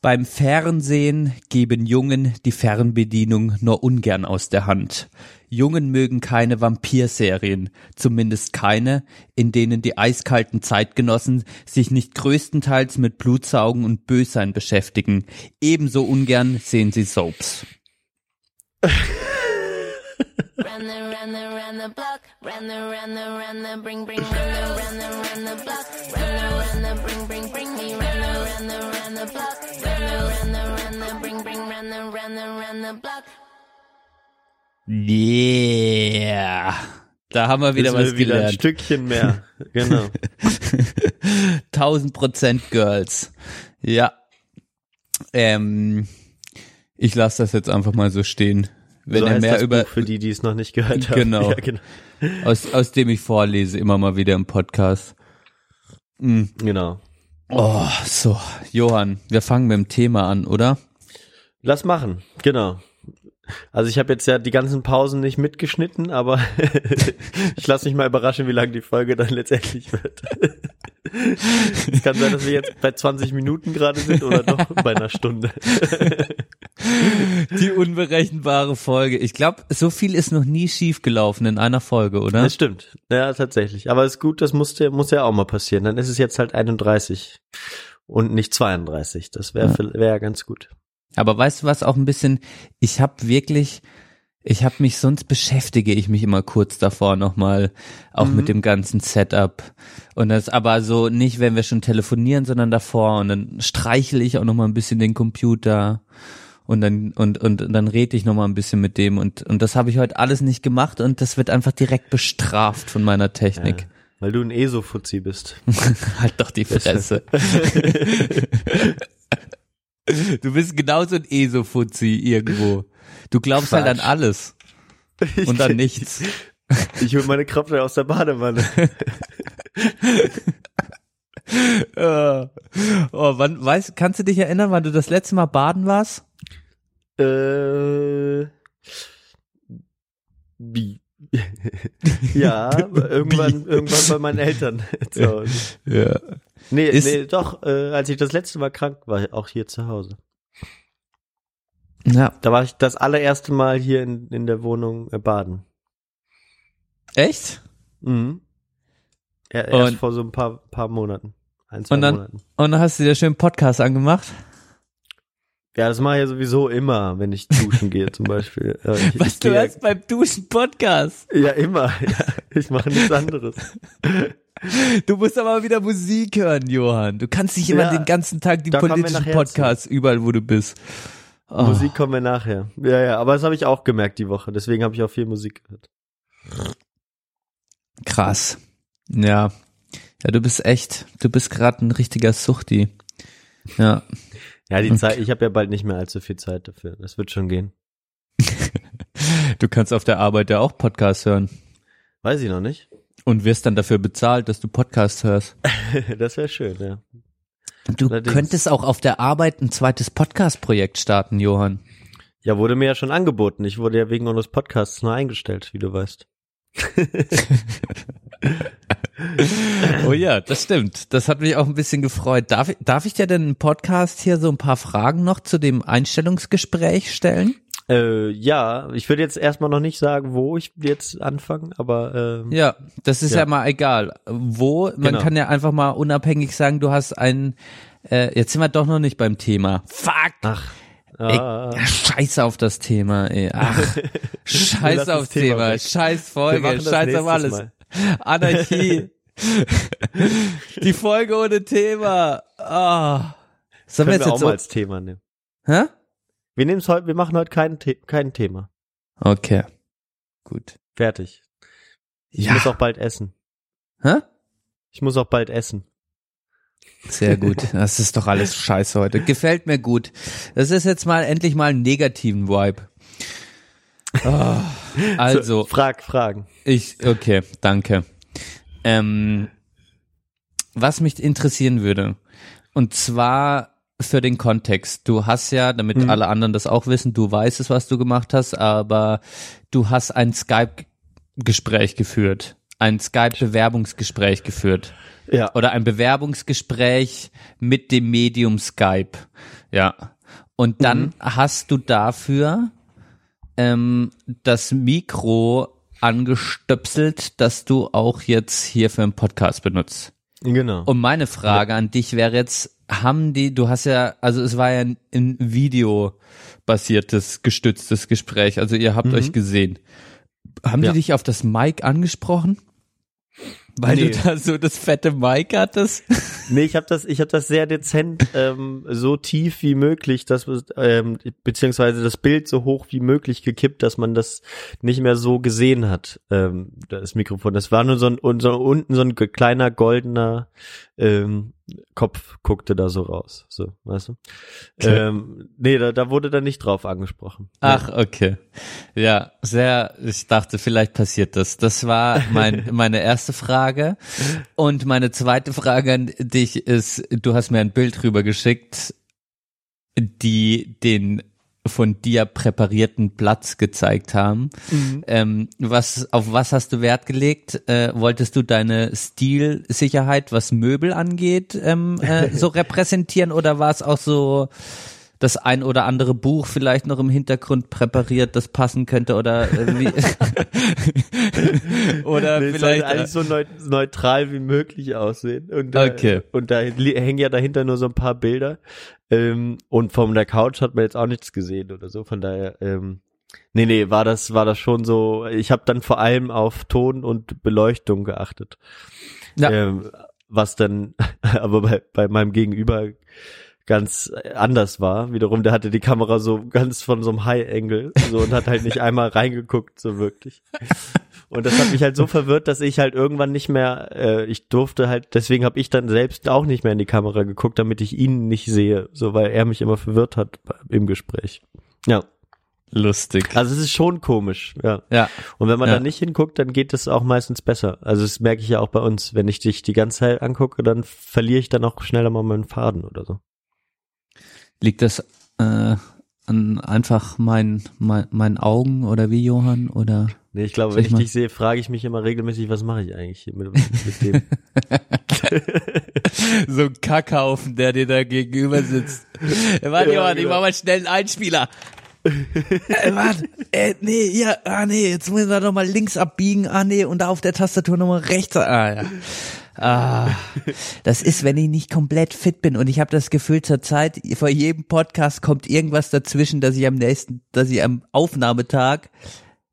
C: Beim Fernsehen geben Jungen die Fernbedienung nur ungern aus der Hand. Jungen mögen keine Vampirserien, zumindest keine, in denen die eiskalten Zeitgenossen sich nicht größtenteils mit Blutsaugen und Bössein beschäftigen. Ebenso ungern sehen sie Soaps.
G: Run the, run the, run the block. Run the, run the, run the, bring, bring, run the, run the, run the block. Run the, run the, bring, bring, bring me. Run the, run the, run the block. Run the, run the, run the, bring, bring, run the, run the, run the block.
C: Yeah. Da haben wir wieder
D: Wissen
C: was
D: wir wieder ein
C: gelernt.
D: Stückchen mehr. Genau.
C: 1000 Prozent Girls. Ja. Ähm, ich lasse das jetzt einfach mal so stehen. Wenn
D: so
C: er mehr über,
D: Buch für die, die es noch nicht gehört haben.
C: Genau.
D: Ja, genau.
C: aus, aus dem ich vorlese, immer mal wieder im Podcast. Mm.
D: genau.
C: Oh, so. Johann, wir fangen mit dem Thema an, oder?
D: Lass machen, genau. Also ich habe jetzt ja die ganzen Pausen nicht mitgeschnitten, aber ich lasse mich mal überraschen, wie lang die Folge dann letztendlich wird. Es kann sein, dass wir jetzt bei 20 Minuten gerade sind oder doch bei einer Stunde.
C: Die unberechenbare Folge. Ich glaube, so viel ist noch nie schief gelaufen in einer Folge, oder?
D: Das stimmt. Ja, tatsächlich. Aber ist gut, das muss, ja- muss ja auch mal passieren. Dann ist es jetzt halt 31 und nicht 32. Das wäre
C: Ja.
D: wär ja ganz gut.
C: Aber weißt du was auch ein bisschen, ich habe wirklich, ich habe mich, sonst beschäftige ich mich immer kurz davor nochmal, auch
D: Mhm.
C: mit dem ganzen Setup. Und das aber so nicht, wenn wir schon telefonieren, sondern davor. Und dann streichle ich auch nochmal ein bisschen den Computer. Und dann, und, und, und dann rede ich nochmal ein bisschen mit dem. Und, und das habe ich heute alles nicht gemacht und das wird einfach direkt bestraft von meiner Technik.
D: Ja, weil du ein ESO-Fuzzi bist.
C: halt doch die Fresse. du bist genauso ein ESO-Fuzzi irgendwo. Du glaubst halt an
D: Quatsch.
C: alles und an nichts.
D: Ich hol meine Krabbe aus der Badewanne.
C: Äh, oh, wann, weißt, kannst du dich erinnern, wann du das letzte Mal baden warst?
D: Äh, wie? ja, irgendwann, irgendwann bei meinen Eltern zu Hause.
C: Ja.
D: Nee,
C: Ist-
D: nee, doch, äh, als ich das letzte Mal krank war, auch hier zu Hause.
C: Ja.
D: Da war ich das allererste Mal hier in, in der Wohnung äh, baden.
C: Echt?
D: Mhm. Ja, erst
C: Und-
D: vor so ein paar, paar Monaten. Ein, zwei
C: Und dann,
D: Monaten.
C: und dann hast du dir schön Podcast angemacht.
D: Ja, das mache ich ja sowieso immer, wenn ich duschen gehe zum Beispiel. Ja, ich,
C: Was
D: ich
C: du
D: gehe-
C: hast beim Duschen Podcast.
D: Ja, immer. Ja, ich mache nichts anderes.
C: Du musst aber wieder Musik hören, Johann. Du kannst nicht immer
D: Ja,
C: den ganzen Tag die politischen Podcasts überall, wo du bist. Oh,
D: Musik kommen wir nachher. Ja, ja, aber das habe ich auch gemerkt die Woche. Deswegen habe ich auch viel Musik gehört.
C: krass. Ja. Ja, du bist echt, du bist gerade ein richtiger Suchti. Ja.
D: Ja, die
C: Okay.
D: Zeit, ich habe ja bald nicht mehr allzu viel Zeit dafür. Das wird schon gehen.
C: Du kannst auf der Arbeit ja auch Podcasts hören.
D: Weiß ich noch nicht.
C: Und wirst dann dafür bezahlt, dass du Podcasts hörst.
D: das wäre schön, ja.
C: Du
D: Allerdings.
C: könntest auch auf der Arbeit ein zweites Podcast-Projekt starten, Johann.
D: Ja, wurde mir ja schon angeboten. Ich wurde ja wegen unseres Podcasts nur eingestellt, wie du weißt.
C: Oh ja, das stimmt. Das hat mich auch ein bisschen gefreut. Darf, ich- darf ich dir denn im Podcast hier so ein paar Fragen noch zu dem Einstellungsgespräch stellen?
D: Äh, ja, ich würde jetzt erstmal noch nicht sagen, wo ich jetzt anfange, aber ähm,
C: Ja, das ist ja,
D: Ja.
C: mal egal. Wo, man
D: Genau.
C: kann ja einfach mal unabhängig sagen, du hast ein, äh, jetzt sind wir doch noch nicht beim Thema. Fuck!
D: ach,
C: Ey,
D: ah,
C: scheiße auf das Thema, ey. Ach, scheiß
D: das
C: aufs
D: Thema
C: Thema, scheiß Folge, scheiß auf alles.
D: Mal.
C: Anarchie. Die Folge ohne Thema. Ah. Sollen wir jetzt
D: wir auch
C: jetzt
D: mal als Thema nehmen.
C: Hä?
D: Wir nehmen es heute, wir machen heute kein, The kein Thema.
C: Okay. Gut.
D: Fertig. Ich
C: Ja.
D: muss auch bald essen.
C: Hä?
D: Ich muss auch bald essen.
C: Sehr gut. Das ist doch alles scheiße heute. Gefällt mir gut. Das ist jetzt mal endlich mal einen negativen Vibe. Ah, also,
D: Frag, Fragen.
C: ich, okay, danke. Ähm, was mich interessieren würde, und zwar für den Kontext. Du hast ja, damit
D: Mhm.
C: alle anderen das auch wissen, du weißt es, was du gemacht hast, aber du hast ein Skype-Gespräch geführt. Ein Skype-Bewerbungsgespräch geführt.
D: Ja.
C: Oder ein Bewerbungsgespräch mit dem Medium Skype. Ja. Und dann
D: Mhm.
C: hast du dafür ähm, das Mikro angestöpselt, das du auch jetzt hier für einen Podcast benutzt.
D: Genau.
C: Und meine Frage an dich wäre jetzt, haben die, du hast ja, also es war ja ein, ein videobasiertes, gestütztes Gespräch, also ihr habt
D: Mhm.
C: euch gesehen. Haben
D: Ja.
C: die dich auf das Mic angesprochen? Weil
D: Nee.
C: du da so das fette Mic hattest?
D: Nee, ich habe das, ich habe das sehr dezent ähm, so tief wie möglich, dass ähm, beziehungsweise das Bild so hoch wie möglich gekippt, dass man das nicht mehr so gesehen hat. Ähm, das Mikrofon. Das war nur so ein so unten so ein kleiner goldener ähm, Kopf guckte da so raus, so, weißt du?
C: Okay.
D: Ähm, nee, da, da wurde dann nicht drauf angesprochen.
C: Ach, okay. Ja, sehr, ich dachte, vielleicht passiert das. Das war mein, meine erste Frage. Und meine zweite Frage an dich ist, du hast mir ein Bild rüber geschickt, die den von dir präparierten Platz gezeigt haben. Ähm, was, auf was hast du Wert gelegt? Äh, wolltest du deine Stilsicherheit, was Möbel angeht, ähm, äh, so repräsentieren oder war es auch so das ein oder andere Buch vielleicht noch im Hintergrund präpariert, das passen könnte oder äh, wie oder
D: Nee,
C: vielleicht äh,
D: eigentlich so neu, neutral wie möglich aussehen. Und,
C: Okay.
D: Und da hängen ja dahinter nur so ein paar Bilder. Ähm, und von der Couch hat man jetzt auch nichts gesehen oder so. Von daher, ähm, nee, nee, war das, war das schon so. Ich habe dann vor allem auf Ton und Beleuchtung geachtet.
C: Ja.
D: Ähm, was dann aber bei, bei meinem Gegenüber ganz anders war. Wiederum, der hatte die Kamera so ganz von so einem High-Angle so und hat halt nicht einmal reingeguckt, so wirklich. Und das hat mich halt so verwirrt, dass ich halt irgendwann nicht mehr, äh, ich durfte halt, deswegen habe ich dann selbst auch nicht mehr in die Kamera geguckt, damit ich ihn nicht sehe, so weil er mich immer verwirrt hat im Gespräch. Ja.
C: Lustig.
D: Also es ist schon komisch, ja.
C: Ja.
D: Und wenn man
C: Ja.
D: da nicht hinguckt, dann geht es auch meistens besser. Also das merke ich ja auch bei uns. Wenn ich dich die ganze Zeit angucke, dann verliere ich dann auch schneller mal meinen Faden oder so.
C: Liegt das äh, an einfach mein, mein, meinen Augen oder wie Johann oder
D: Nee, ich glaube, wenn
C: ich
D: ich dich sehe, frage ich mich immer regelmäßig, was mache ich eigentlich hier mit, mit dem?
C: so ein Kackhaufen, der dir da gegenüber sitzt. Warte,
D: Ja,
C: Johann, ich
D: genau.
C: mach mal schnell einen Einspieler. äh, warte, äh, nee, ja, ah nee, jetzt müssen wir noch mal links abbiegen, ah nee, und da auf der Tastatur noch mal rechts, ah ja. Ah, das ist, wenn ich nicht komplett fit bin und ich habe das Gefühl zur Zeit, vor jedem Podcast kommt irgendwas dazwischen, dass ich am nächsten, dass ich am Aufnahmetag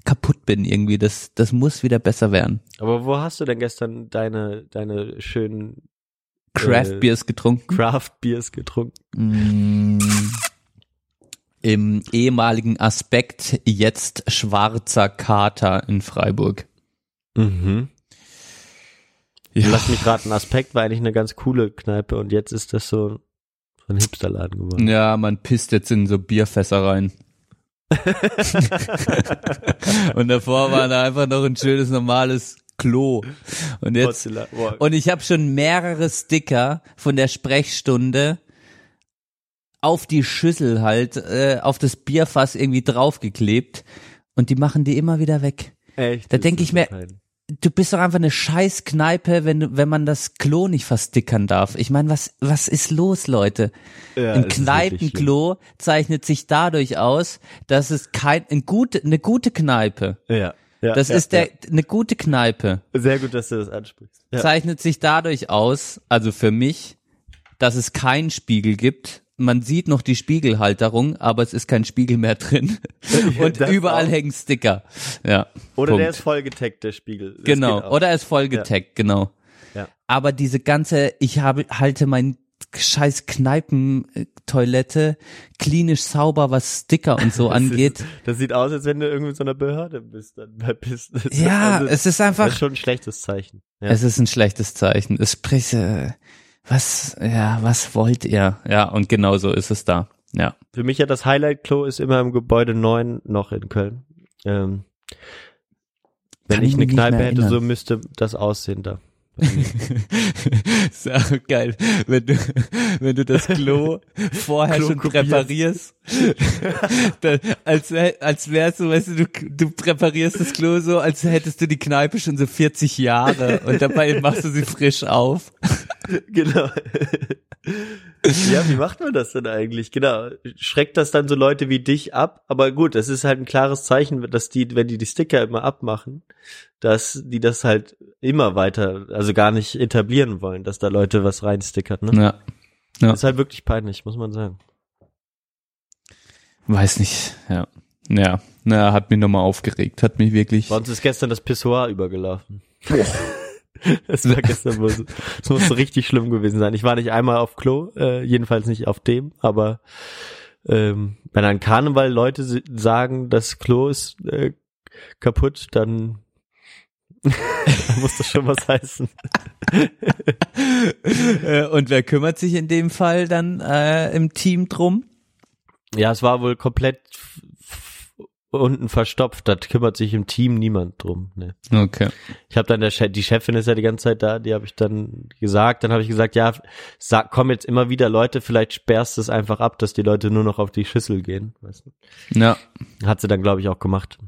C: kaputt bin irgendwie. Das, das muss wieder besser werden.
D: Aber wo hast du denn gestern deine, deine schönen
C: Craft
D: Äh,
C: Beers getrunken.
D: Craft Beers getrunken?
C: Mm, Im ehemaligen Aspekt jetzt schwarzer Kater in Freiburg.
D: Mhm. Lass mich raten, Aspekt war eigentlich eine ganz coole Kneipe und jetzt ist das so, ein Hipsterladen geworden.
C: Ja, man pisst jetzt in so Bierfässer rein. Und davor war da einfach noch ein schönes normales Klo. Und jetzt und ich habe schon mehrere Sticker von der Sprechstunde auf die Schüssel halt, äh, auf das Bierfass irgendwie draufgeklebt und die machen die immer wieder weg.
D: Echt?
C: da
D: Das
C: denk
D: ist
C: ich mir-. Du bist doch einfach eine scheiß Kneipe, wenn du, wenn man das Klo nicht verstickern darf. Ich meine, was was ist los, Leute?
D: Ja,
C: ein Kneipenklo zeichnet sich dadurch aus, dass es kein ein gute eine gute Kneipe.
D: Ja. ja
C: Das
D: ja,
C: ist der eine gute Kneipe
D: Sehr gut, dass du das ansprichst.
C: Zeichnet sich dadurch aus, also für mich, dass es keinen Spiegel gibt. Man sieht noch die Spiegelhalterung, aber es ist kein Spiegel mehr drin. Und
D: das
C: überall
D: auch.
C: hängen Sticker. Ja.
D: Oder
C: Punkt.
D: der ist voll getaggt, der Spiegel. Das
C: Genau. Oder er ist voll getaggt, genau.
D: Ja.
C: Aber diese ganze, ich habe, halte mein scheiß Kneipentoilette klinisch sauber, was Sticker und so
D: Das
C: angeht.
D: Ist, das sieht aus, als wenn du irgendwie in so einer Behörde bist. Dann bei Business.
C: Ja,
D: Also,
C: es ist
D: das
C: einfach,
D: ist schon ein schlechtes Zeichen. Ja.
C: Es ist ein schlechtes Zeichen. Es spricht, äh, was, ja, was wollt ihr? Ja, und genau so ist es da. Ja.
D: Für mich ja das Highlight-Klo ist immer im Gebäude 9 noch in Köln. Ähm, wenn
C: Kann
D: ich eine Kneipe hätte, so müsste das aussehen da.
C: ist auch geil, wenn du, wenn du das Klo vorher
D: Klo
C: schon
D: kopierst.
C: präparierst, da, als, als wärst du, weißt du, du, du präparierst das Klo so, als hättest du die Kneipe schon so 40 Jahre und dabei machst du sie frisch auf.
D: genau. ja, wie macht man das denn eigentlich? Genau. Schreckt das dann so Leute wie dich ab? Aber gut, das ist halt ein klares Zeichen, dass die, wenn die die Sticker immer abmachen, dass die das halt immer weiter, also gar nicht etablieren wollen, dass da Leute was reinstickert, ne?
C: Ja. Ja.
D: Ist halt wirklich peinlich, muss man sagen.
C: Weiß nicht, ja. Ja, na, hat mich nochmal aufgeregt, hat mich wirklich.
D: Bei uns ist gestern das Pissoir übergelaufen. Das war gestern wohl so, das muss so richtig schlimm gewesen sein. Ich war nicht einmal auf Klo, äh, jedenfalls nicht auf dem, aber ähm, wenn an Karneval Leute sagen, das Klo ist äh, kaputt, dann dann muss das schon was heißen.
C: Äh, Und wer kümmert sich in dem Fall dann äh, im Team drum?
D: Ja, es war wohl komplett unten verstopft. Da kümmert sich im Team niemand drum. Ne.
C: Okay.
D: Ich habe dann der Chef, die Chefin ist ja die ganze Zeit da, die habe ich dann gesagt, dann habe ich gesagt, ja, sag, kommen jetzt immer wieder Leute, vielleicht sperrst du es einfach ab, dass die Leute nur noch auf die Schüssel gehen. Weißt du?
C: Ja,
D: Hat sie dann, glaube ich, auch gemacht.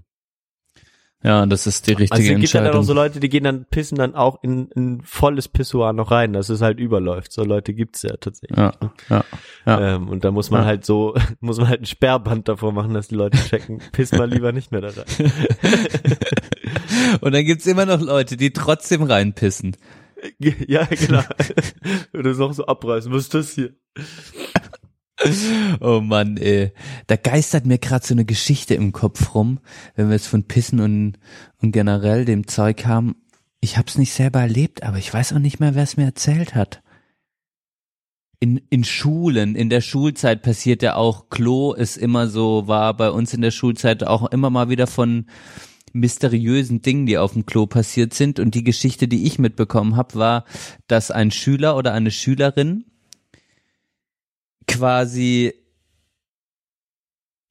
C: Ja, das ist die richtige
D: Also es gibt dann
C: Entscheidung.
D: auch so Leute, die gehen dann, pissen dann auch in ein volles Pissoir noch rein, dass es halt überläuft. So Leute gibt's ja tatsächlich.
C: ja, ja, ja.
D: Ähm, und da muss man
C: Ja.
D: halt so, muss man halt ein Sperrband davor machen, dass die Leute checken, piss mal lieber nicht mehr da rein.
C: Und dann gibt's immer noch Leute, die trotzdem reinpissen.
D: ja, genau. Oder es noch so abreißen. Was ist das hier?
C: Oh Mann, ey. Da geistert mir gerade so eine Geschichte im Kopf rum, wenn wir jetzt von Pissen und, und generell dem Zeug haben. Ich hab's nicht selber erlebt, aber ich weiß auch nicht mehr, wer es mir erzählt hat. In, in Schulen, in der Schulzeit passiert ja auch, Klo ist immer so, war bei uns in der Schulzeit auch immer mal wieder von mysteriösen Dingen, die auf dem Klo passiert sind. Und die Geschichte, die ich mitbekommen habe, war, dass ein Schüler oder eine Schülerin quasi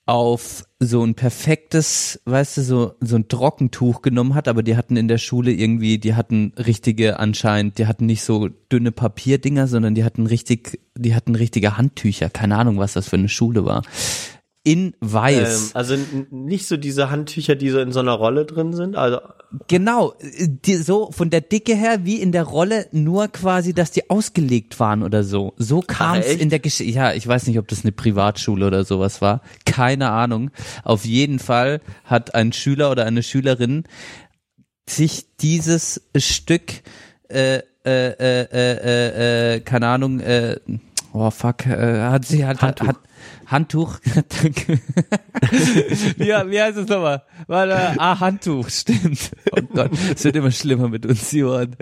C: auf so ein perfektes, weißt du, so, so ein Trockentuch genommen hat, aber die hatten in der Schule irgendwie, die hatten richtige anscheinend, die hatten nicht so dünne Papierdinger, sondern die hatten richtig, die hatten richtige Handtücher. Keine Ahnung, was das für eine Schule war. In weiß.
D: Ähm, also nicht so diese Handtücher, die so in so einer Rolle drin sind. Also
C: Genau, äh, die, so von der Dicke her wie in der Rolle, nur quasi, dass die ausgelegt waren oder so. So kam es in der Geschichte. Ja, ich weiß nicht, ob das eine Privatschule oder sowas war. Keine Ahnung. Auf jeden Fall hat ein Schüler oder eine Schülerin sich dieses Stück, äh, äh, äh, äh, äh, äh, keine Ahnung, äh, oh fuck, äh, hat sie hat, hat, hat Handtuch, danke. wie, wie heißt es nochmal? Warte, ah, Handtuch, stimmt. Oh Gott, es wird immer schlimmer mit uns, Johann.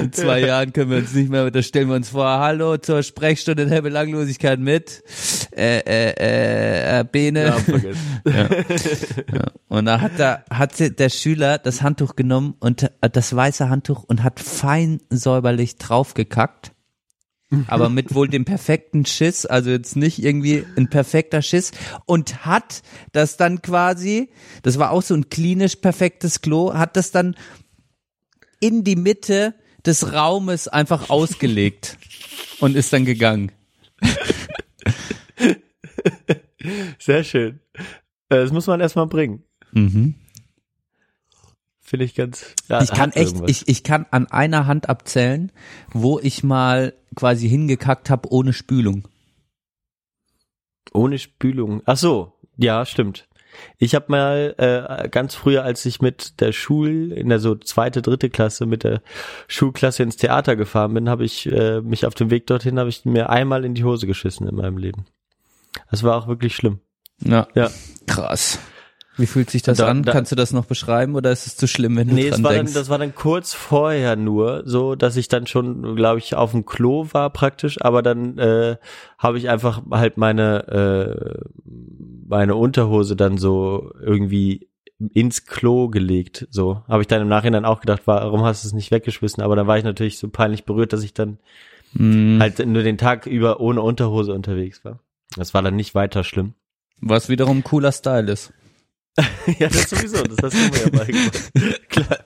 C: In zwei Jahren können wir uns nicht mehr, da stellen wir uns vor, hallo zur Sprechstunde der Belanglosigkeit mit, äh, äh, äh, äh Bene.
D: Ja.
C: Ja. Ja. Und da hat da hat der Schüler das Handtuch genommen und äh, das weiße Handtuch und hat fein säuberlich draufgekackt. Aber mit wohl dem perfekten Schiss, also jetzt nicht irgendwie ein perfekter Schiss und hat das dann quasi, das war auch so ein klinisch perfektes Klo, hat das dann in die Mitte des Raumes einfach ausgelegt und ist dann gegangen.
D: sehr schön. Äh, Das muss man erstmal bringen.
C: Mhm.
D: Finde ich ganz. Ja,
C: ich kann echt,
D: irgendwas.
C: ich, ich kann an einer Hand abzählen, wo ich mal quasi hingekackt habe ohne Spülung.
D: Ohne Spülung. Ach so, ja, stimmt. Ich habe mal äh, ganz früher, als ich mit der Schul in der so zweite, dritte Klasse mit der Schulklasse ins Theater gefahren bin, habe ich äh, mich auf dem Weg dorthin habe ich mir einmal in die Hose geschissen in meinem Leben. Das war auch wirklich schlimm.
C: Ja.
D: Ja.
C: Krass. Wie fühlt sich das
D: Da-
C: an?
D: da-
C: Kannst du das noch beschreiben oder ist es zu schlimm, wenn du
D: Nee, es
C: dran
D: war
C: denkst?
D: dann, das war dann kurz vorher nur, so dass ich dann schon, glaube ich, auf dem Klo war praktisch, aber dann äh, habe ich einfach halt meine äh, meine Unterhose dann so irgendwie ins Klo gelegt. So habe ich dann im Nachhinein auch gedacht, warum hast du es nicht weggeschmissen? Aber dann war ich natürlich so peinlich berührt, dass ich dann
C: Hm,
D: halt nur den Tag über ohne Unterhose unterwegs war. Das war dann nicht weiter schlimm.
C: was wiederum cooler Style ist.
D: ja, das sowieso, das hast du mir ja beigebracht. Klar.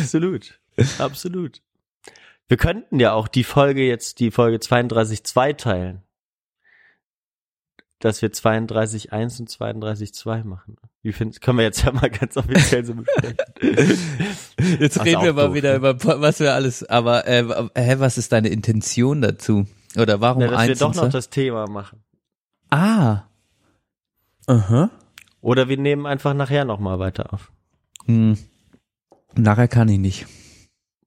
D: Absolut. Absolut. Wir könnten ja auch die Folge jetzt, die Folge 32 zweiteilen. Dass wir 32.1 und 32.2 machen. Wie findest, können wir jetzt ja mal ganz offiziell so besprechen.
C: Jetzt
D: ist
C: reden wir mal
D: doof,
C: wieder
D: ne?
C: über was wir alles, aber äh, hä, was ist deine Intention dazu? Oder warum
D: Ja, dass wir doch noch das Thema machen.
C: Ah. Aha.
D: Oder wir nehmen einfach nachher nochmal weiter auf.
C: Hm. Nachher kann ich nicht.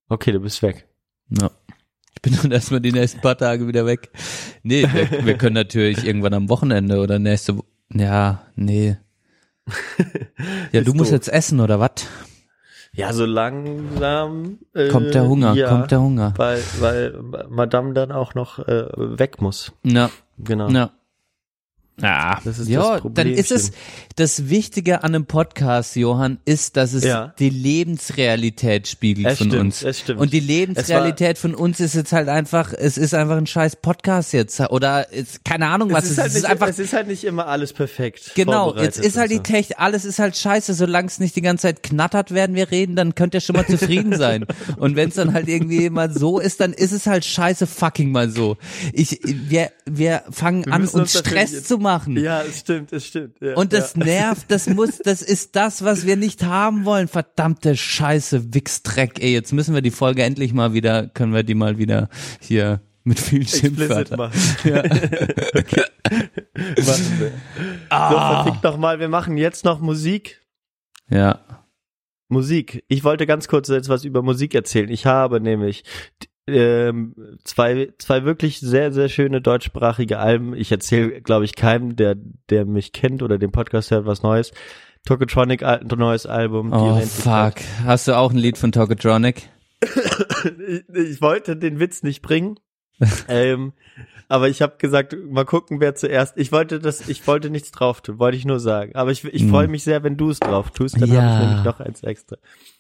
D: Okay, du bist weg.
C: Ja. Ich bin dann erstmal die nächsten paar Tage wieder weg. Nee, wir, wir können natürlich irgendwann am Wochenende oder nächste Wo Ja, nee. Ja, du musst
D: doof.
C: jetzt essen oder was?
D: Ja, so langsam. Äh,
C: Kommt der Hunger,
D: ja,
C: kommt der Hunger.
D: Weil, weil Madame dann auch noch äh, weg muss.
C: Ja,
D: Genau.
C: ja. Ja,
D: Das ist
C: ja
D: das
C: dann ist es das Wichtige an einem Podcast, Johann, ist, dass es
D: Ja.
C: die Lebensrealität spiegelt
D: Es
C: von
D: stimmt,
C: uns.
D: es stimmt.
C: Und die Lebensrealität von uns ist jetzt halt einfach, es ist einfach ein scheiß Podcast jetzt oder ist, keine Ahnung was
D: es
C: es
D: ist, halt
C: ist.
D: nicht,
C: es ist einfach
D: es ist halt nicht immer alles perfekt.
C: Genau, jetzt ist halt die Technik, alles ist halt scheiße, solange es nicht die ganze Zeit knattert, werden wir reden, dann könnt ihr schon mal zufrieden sein. Und wenn es dann halt irgendwie mal so ist, dann ist es halt scheiße fucking mal so. Ich, wir, wir fangen
D: Wir
C: an, uns
D: uns
C: Stress zu machen.
D: Ja, es stimmt, es stimmt. Ja,
C: Und das
D: ja.
C: nervt, das muss, das ist das, was wir nicht haben wollen. Verdammte Scheiße, Wichsdreck, ey. Jetzt müssen wir die Folge endlich mal wieder, können wir die mal wieder hier mit vielen Schimpfwörtern.
D: machen. okay. machen wir. So, noch mal, wir machen jetzt noch Musik.
C: Ja.
D: Musik. Ich wollte ganz kurz jetzt was über Musik erzählen. Ich habe nämlich ähm, zwei, zwei wirklich sehr, sehr schöne deutschsprachige Alben. Ich erzähle, glaube ich, keinem, der, der mich kennt oder den Podcast hört, was Neues. Tokotronic, ein neues Album.
C: Oh fuck. Hast du auch ein Lied von Tokotronic?
D: ich, ich wollte den Witz nicht bringen. ähm, aber ich habe gesagt, mal gucken, wer zuerst. Ich wollte das, ich wollte nichts drauf tun, wollte ich nur sagen. Aber ich, ich
C: Hm.
D: freue mich sehr, wenn du es drauf tust. Dann
C: Ja.
D: habe ich nämlich noch eins extra.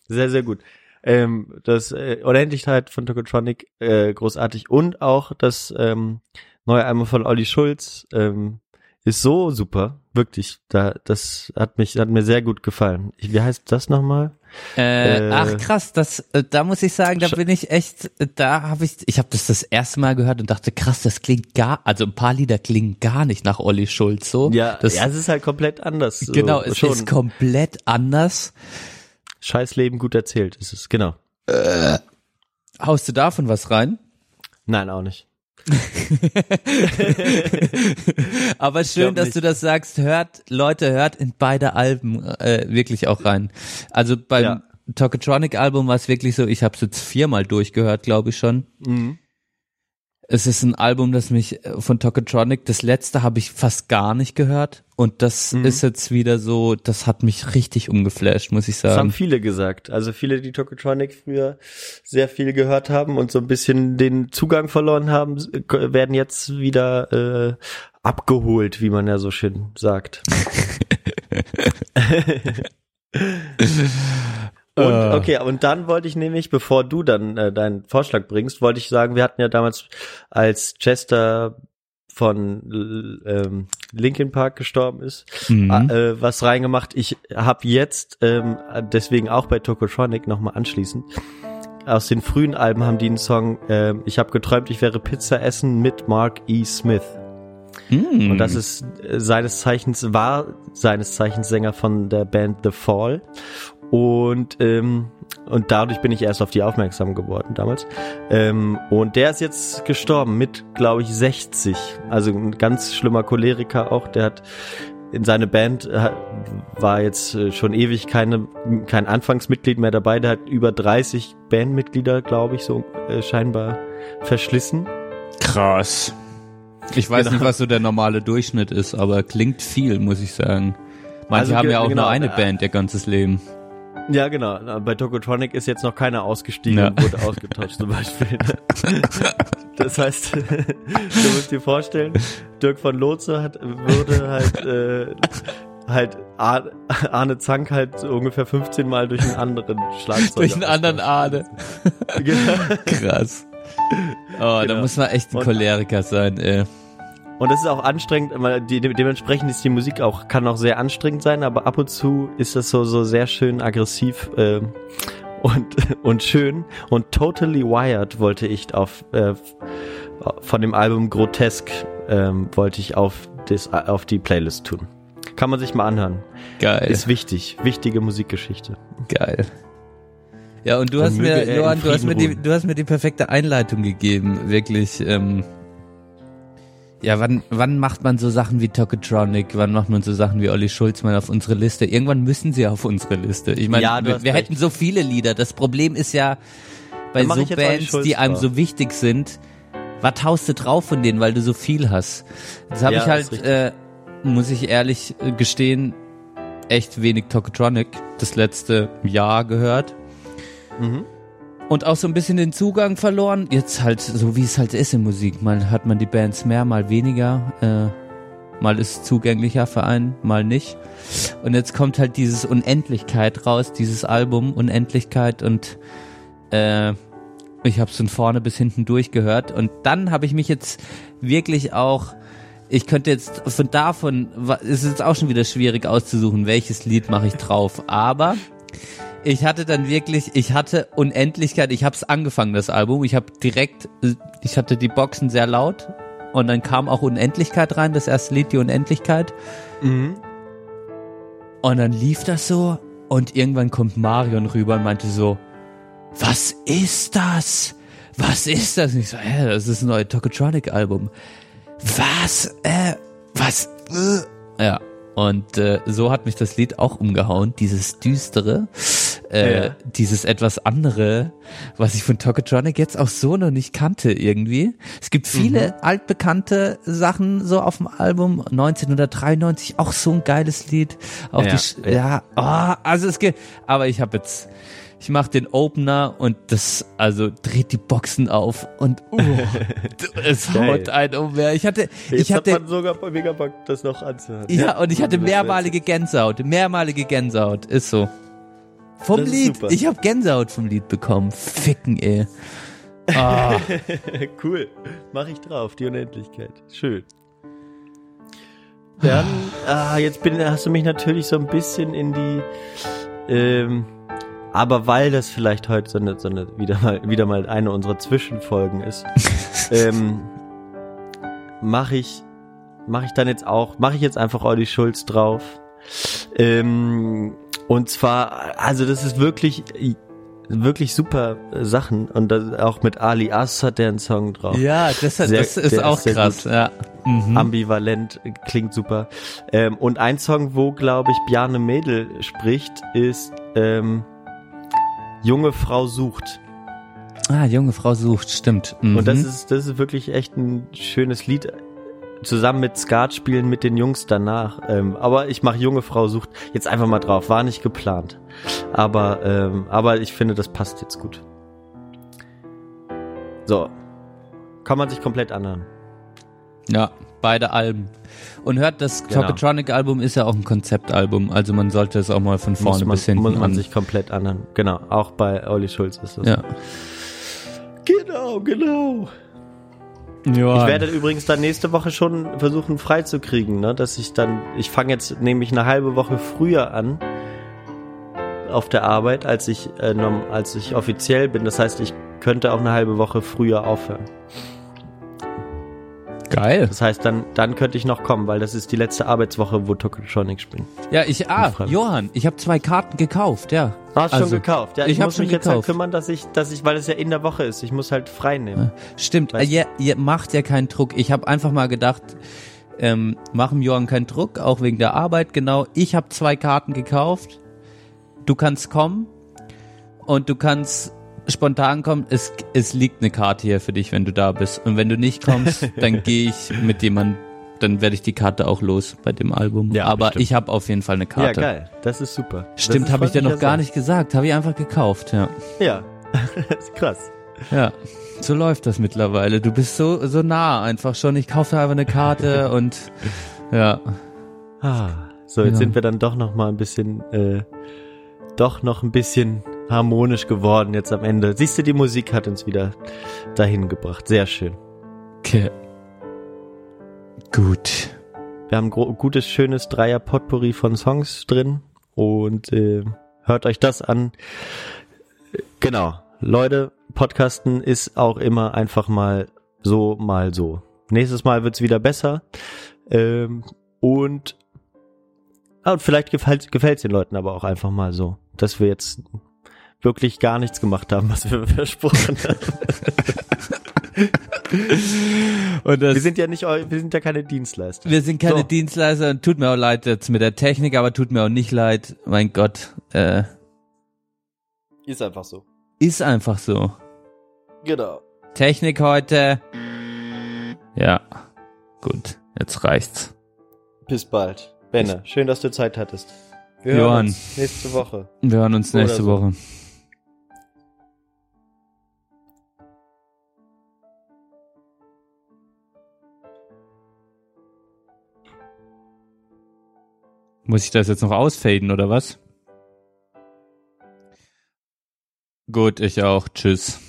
D: Sehr, sehr gut. Ähm, das äh, Unendlichkeit von Tokotronic äh, großartig und auch das ähm, neue Album von Olli Schulz ähm, ist so super, wirklich. Da, das hat mich, hat mir sehr gut gefallen. Ich, wie heißt das nochmal?
C: Äh,
D: Äh,
C: ach krass, das, äh, da muss ich sagen, da bin ich echt, äh, da habe ich, ich habe das das erste Mal gehört und dachte, krass, das klingt gar, also ein paar Lieder klingen gar nicht nach Olli Schulz so.
D: Ja,
C: das,
D: ja, es ist halt komplett anders. So,
C: genau, es
D: schon.
C: ist komplett anders.
D: Scheiß Leben gut erzählt ist es, genau.
C: Haust du davon was rein?
D: Nein, auch nicht.
C: Aber schön, dass du das sagst. Hört, Leute, hört in beide Alben äh, wirklich auch rein. Also beim
D: Ja.
C: Tokotronic Album war es wirklich so, ich habe es jetzt viermal durchgehört, glaube ich schon.
D: Mhm.
C: Es ist ein Album, das mich äh, von Tokotronic, das letzte habe ich fast gar nicht gehört. Und das
D: Mhm.
C: ist jetzt wieder so, das hat mich richtig umgeflasht, muss ich
D: Das haben
C: sagen.
D: viele gesagt. Also viele, die Tokotronic früher sehr viel gehört haben und so ein bisschen den Zugang verloren haben, werden jetzt wieder äh, abgeholt, wie man ja so schön sagt. Und
C: Äh.
D: okay, und dann wollte ich nämlich, bevor du dann äh, deinen Vorschlag bringst, wollte ich sagen, wir hatten ja damals, als Chester von ähm, Linkin Park gestorben ist,
C: Mhm.
D: äh, was reingemacht. Ich habe jetzt ähm, deswegen auch bei Tokotronic nochmal anschließend aus den frühen Alben haben die einen Song. ähm, ich habe geträumt, ich wäre Pizza essen mit Mark E. Smith.
C: Mhm.
D: Und das ist äh, seines Zeichens, war seines Zeichens Sänger von der Band The Fall. Und, ähm, und dadurch bin ich erst auf die aufmerksam geworden damals. Ähm, und der ist jetzt gestorben mit, glaube ich, 60. Also ein ganz schlimmer Choleriker auch. Der hat in seine Band äh, war jetzt äh, schon ewig keine, kein Anfangsmitglied mehr dabei. Der hat über 30 Bandmitglieder, glaube ich, so äh, scheinbar verschlissen.
C: krass. Ich weiß
D: Genau.
C: nicht, was so der normale Durchschnitt ist, aber klingt viel, muss ich sagen. Manche
D: Also
C: haben ja auch
D: genau,
C: nur eine
D: äh,
C: Band ihr ganzes Leben.
D: Ja, genau. Na, Bei Tokotronic ist jetzt noch keiner ausgestiegen
C: Ja.
D: und wurde ausgetauscht zum Beispiel. Das heißt, du musst dir vorstellen, Dirk von Lotze hat, würde halt, äh, halt Ar- Arne Zank halt ungefähr 15 Mal durch einen anderen Schlagzeuger.
C: Durch einen anderen Ahne.
D: Genau.
C: Krass. Oh, da
D: Genau.
C: muss man echt ein Choleriker sein, ey.
D: Und das ist auch anstrengend, weil die, de- dementsprechend ist die Musik auch, kann auch sehr anstrengend sein, aber ab und zu ist das so, so sehr schön aggressiv ähm, und, und schön. Und Totally Wired wollte ich auf, äh, von dem Album Grotesk, ähm, wollte ich auf, das, auf die Playlist tun. Kann man sich mal anhören.
C: Geil.
D: Ist wichtig. Wichtige Musikgeschichte.
C: Geil. Ja, und du
D: Und
C: hast mir, Johann, du hast mir, die, du hast mir die perfekte Einleitung gegeben, wirklich. Ähm, ja, wann, wann macht man so Sachen wie Tokotronic? Wann macht man so Sachen wie Olli Schulz mal auf unsere Liste? Irgendwann müssen sie auf unsere Liste. Ich meine,
D: Ja,
C: wir, wir hätten so viele Lieder. Das Problem ist ja, bei so Bands, die einem so wichtig sind, was haust du drauf von denen, weil du so viel hast? Jetzt habe
D: Ja,
C: ich halt, äh, muss ich ehrlich äh, gestehen, echt wenig Tokotronic das letzte Jahr gehört
D: Mhm.
C: Und auch so ein bisschen den Zugang verloren. Jetzt halt so wie es halt ist in Musik. Mal hat man die Bands mehr, mal weniger. Äh, mal ist zugänglicher für einen, mal nicht. Und jetzt kommt halt dieses Unendlichkeit raus, dieses Album Unendlichkeit und äh, ich habe es von vorne bis hinten durchgehört und dann habe ich mich jetzt wirklich auch ich könnte jetzt von davon, es ist jetzt auch schon wieder schwierig auszusuchen, welches Lied mache ich drauf, aber ich hatte dann wirklich, ich hatte Unendlichkeit, ich habe es angefangen, das Album, ich habe direkt, ich hatte die Boxen sehr laut und dann kam auch Unendlichkeit rein, das erste Lied, die Unendlichkeit
D: Mhm.
C: und dann lief das so und irgendwann kommt Marion rüber und meinte so, was ist das? Was ist das? Und ich so, hä, das ist ein neues Tokotronic-Album. Was? Äh, was? Äh? Ja. Und äh, so hat mich das Lied auch umgehauen, dieses düstere, äh,
D: Ja.
C: dieses etwas andere, was ich von Tokotronic jetzt auch so noch nicht kannte irgendwie. Es gibt viele altbekannte Sachen so auf dem Album, 1993 auch so ein geiles Lied. Auch
D: Ja.
C: die, ja, oh, also es geht, aber ich habe jetzt ich mach den Opener und das, also dreht die Boxen auf und uh, es haut einen um. Ja, Ich hatte,
D: Jetzt
C: ich
D: hat
C: hatte,
D: man sogar mega Bock, das noch anzuhören.
C: ja, und ich hatte mehrmalige Gänsehaut, mehrmalige Gänsehaut, ist so. Vom
D: Das
C: Lied, ich habe Gänsehaut vom Lied bekommen. Ficken, ey. Ah,
D: cool. Mach ich drauf, die Unendlichkeit. Schön. dann, ah, jetzt bin, hast du mich natürlich so ein bisschen in die, ähm, aber weil das vielleicht heute so eine, so eine wieder mal, wieder mal eine unserer Zwischenfolgen ist, ähm, mache ich, mache ich dann jetzt auch, mache ich jetzt einfach Olli Schulz drauf. Ähm, und zwar, also das ist wirklich, wirklich super Sachen und auch mit Ali As hat der einen Song drauf.
C: Ja, das,
D: Sehr-
C: das ist auch
D: ist
C: krass.
D: gut.
C: Ja. Mhm.
D: ambivalent, klingt super. Ähm, und ein Song, wo, glaube ich, Bjarne Mädel spricht, ist ähm, Junge Frau sucht.
C: Ah, junge Frau sucht, stimmt. Mhm.
D: Und das ist, das ist wirklich echt ein schönes Lied. Zusammen mit Skat spielen mit den Jungs danach. Ähm, aber ich mache Junge Frau sucht jetzt einfach mal drauf. War nicht geplant. Aber, ähm, aber ich finde, das passt jetzt gut. So. Kann man sich komplett anhören.
C: Ja, beide Alben. Und hört, das
D: Genau.
C: Tokotronic-Album ist ja auch ein Konzeptalbum, also man sollte es auch mal von vorne
D: man,
C: bis hinten
D: muss man
C: an.
D: sich komplett anhören. Genau, auch bei Olli Schulz ist das.
C: ja.
D: Genau, genau.
C: ja.
D: Ich werde übrigens dann nächste Woche schon versuchen freizukriegen, ne? Dass ich dann, ich fange jetzt nämlich eine halbe Woche früher an auf der Arbeit, als ich äh, als ich offiziell bin. Das heißt, ich könnte auch eine halbe Woche früher aufhören.
C: Geil.
D: Das heißt, dann dann könnte ich noch kommen, weil das ist die letzte Arbeitswoche, wo Tokotronic spielen.
C: Ja, ich, ah. Johann, ich habe zwei Karten gekauft, ja.
D: Hast
C: Also,
D: schon gekauft? Ja,
C: ich
D: ich, muss mich jetzt halt
C: gekauft.
D: kümmern, dass ich, dass ich, weil es ja in der Woche ist, ich muss halt frei nehmen.
C: Stimmt,
D: Weißt
C: ihr, ihr macht ja keinen Druck. Ich habe einfach mal gedacht, ähm, machen Johann keinen Druck, auch wegen der Arbeit, genau. Ich habe zwei Karten gekauft. Du kannst kommen und du kannst spontan kommen. Es, es liegt eine Karte hier für dich, wenn du da bist. Und wenn du nicht kommst, dann gehe ich mit jemandem, dann werde ich die Karte auch los bei dem Album.
D: Ja,
C: Aber
D: bestimmt.
C: ich habe auf jeden Fall eine Karte.
D: Ja, geil. Das ist super.
C: Stimmt, habe ich dir noch gar nicht gesagt. Habe ich einfach gekauft, ja.
D: Ja, das ist krass.
C: Ja, so läuft das mittlerweile. Du bist so so nah einfach schon. Ich kaufe einfach eine Karte und ja,
D: Ah, so, jetzt
C: Ja.
D: sind wir dann doch noch mal ein bisschen, äh, doch noch ein bisschen harmonisch geworden jetzt am Ende. Siehst du, die Musik hat uns wieder dahin gebracht. Sehr schön.
C: okay. Gut.
D: Wir haben ein gutes, schönes Dreier-Potpourri von Songs drin und äh, hört euch das an. Genau. Leute, Podcasten ist auch immer einfach mal so, mal so. Nächstes Mal wird's wieder besser. Ähm, und, ah, und vielleicht gefällt gefällt's den Leuten aber auch einfach mal so, dass wir jetzt wirklich gar nichts gemacht haben, was wir versprochen haben.
C: Und das,
D: Wir sind ja nicht, wir sind ja keine Dienstleister.
C: wir sind keine
D: So.
C: Dienstleister und tut mir auch leid jetzt mit der Technik, aber tut mir auch nicht leid. Mein Gott, äh,
D: Ist einfach so.
C: ist einfach so.
D: Genau.
C: Technik heute. Ja, gut. Jetzt reicht's.
D: Bis bald. Benne, schön, dass du Zeit hattest. Wir
C: Johann.
D: hören uns nächste Woche.
C: Wir hören uns nächste
D: so.
C: Woche. Muss ich das jetzt noch ausfaden oder was? Gut, ich auch. Tschüss.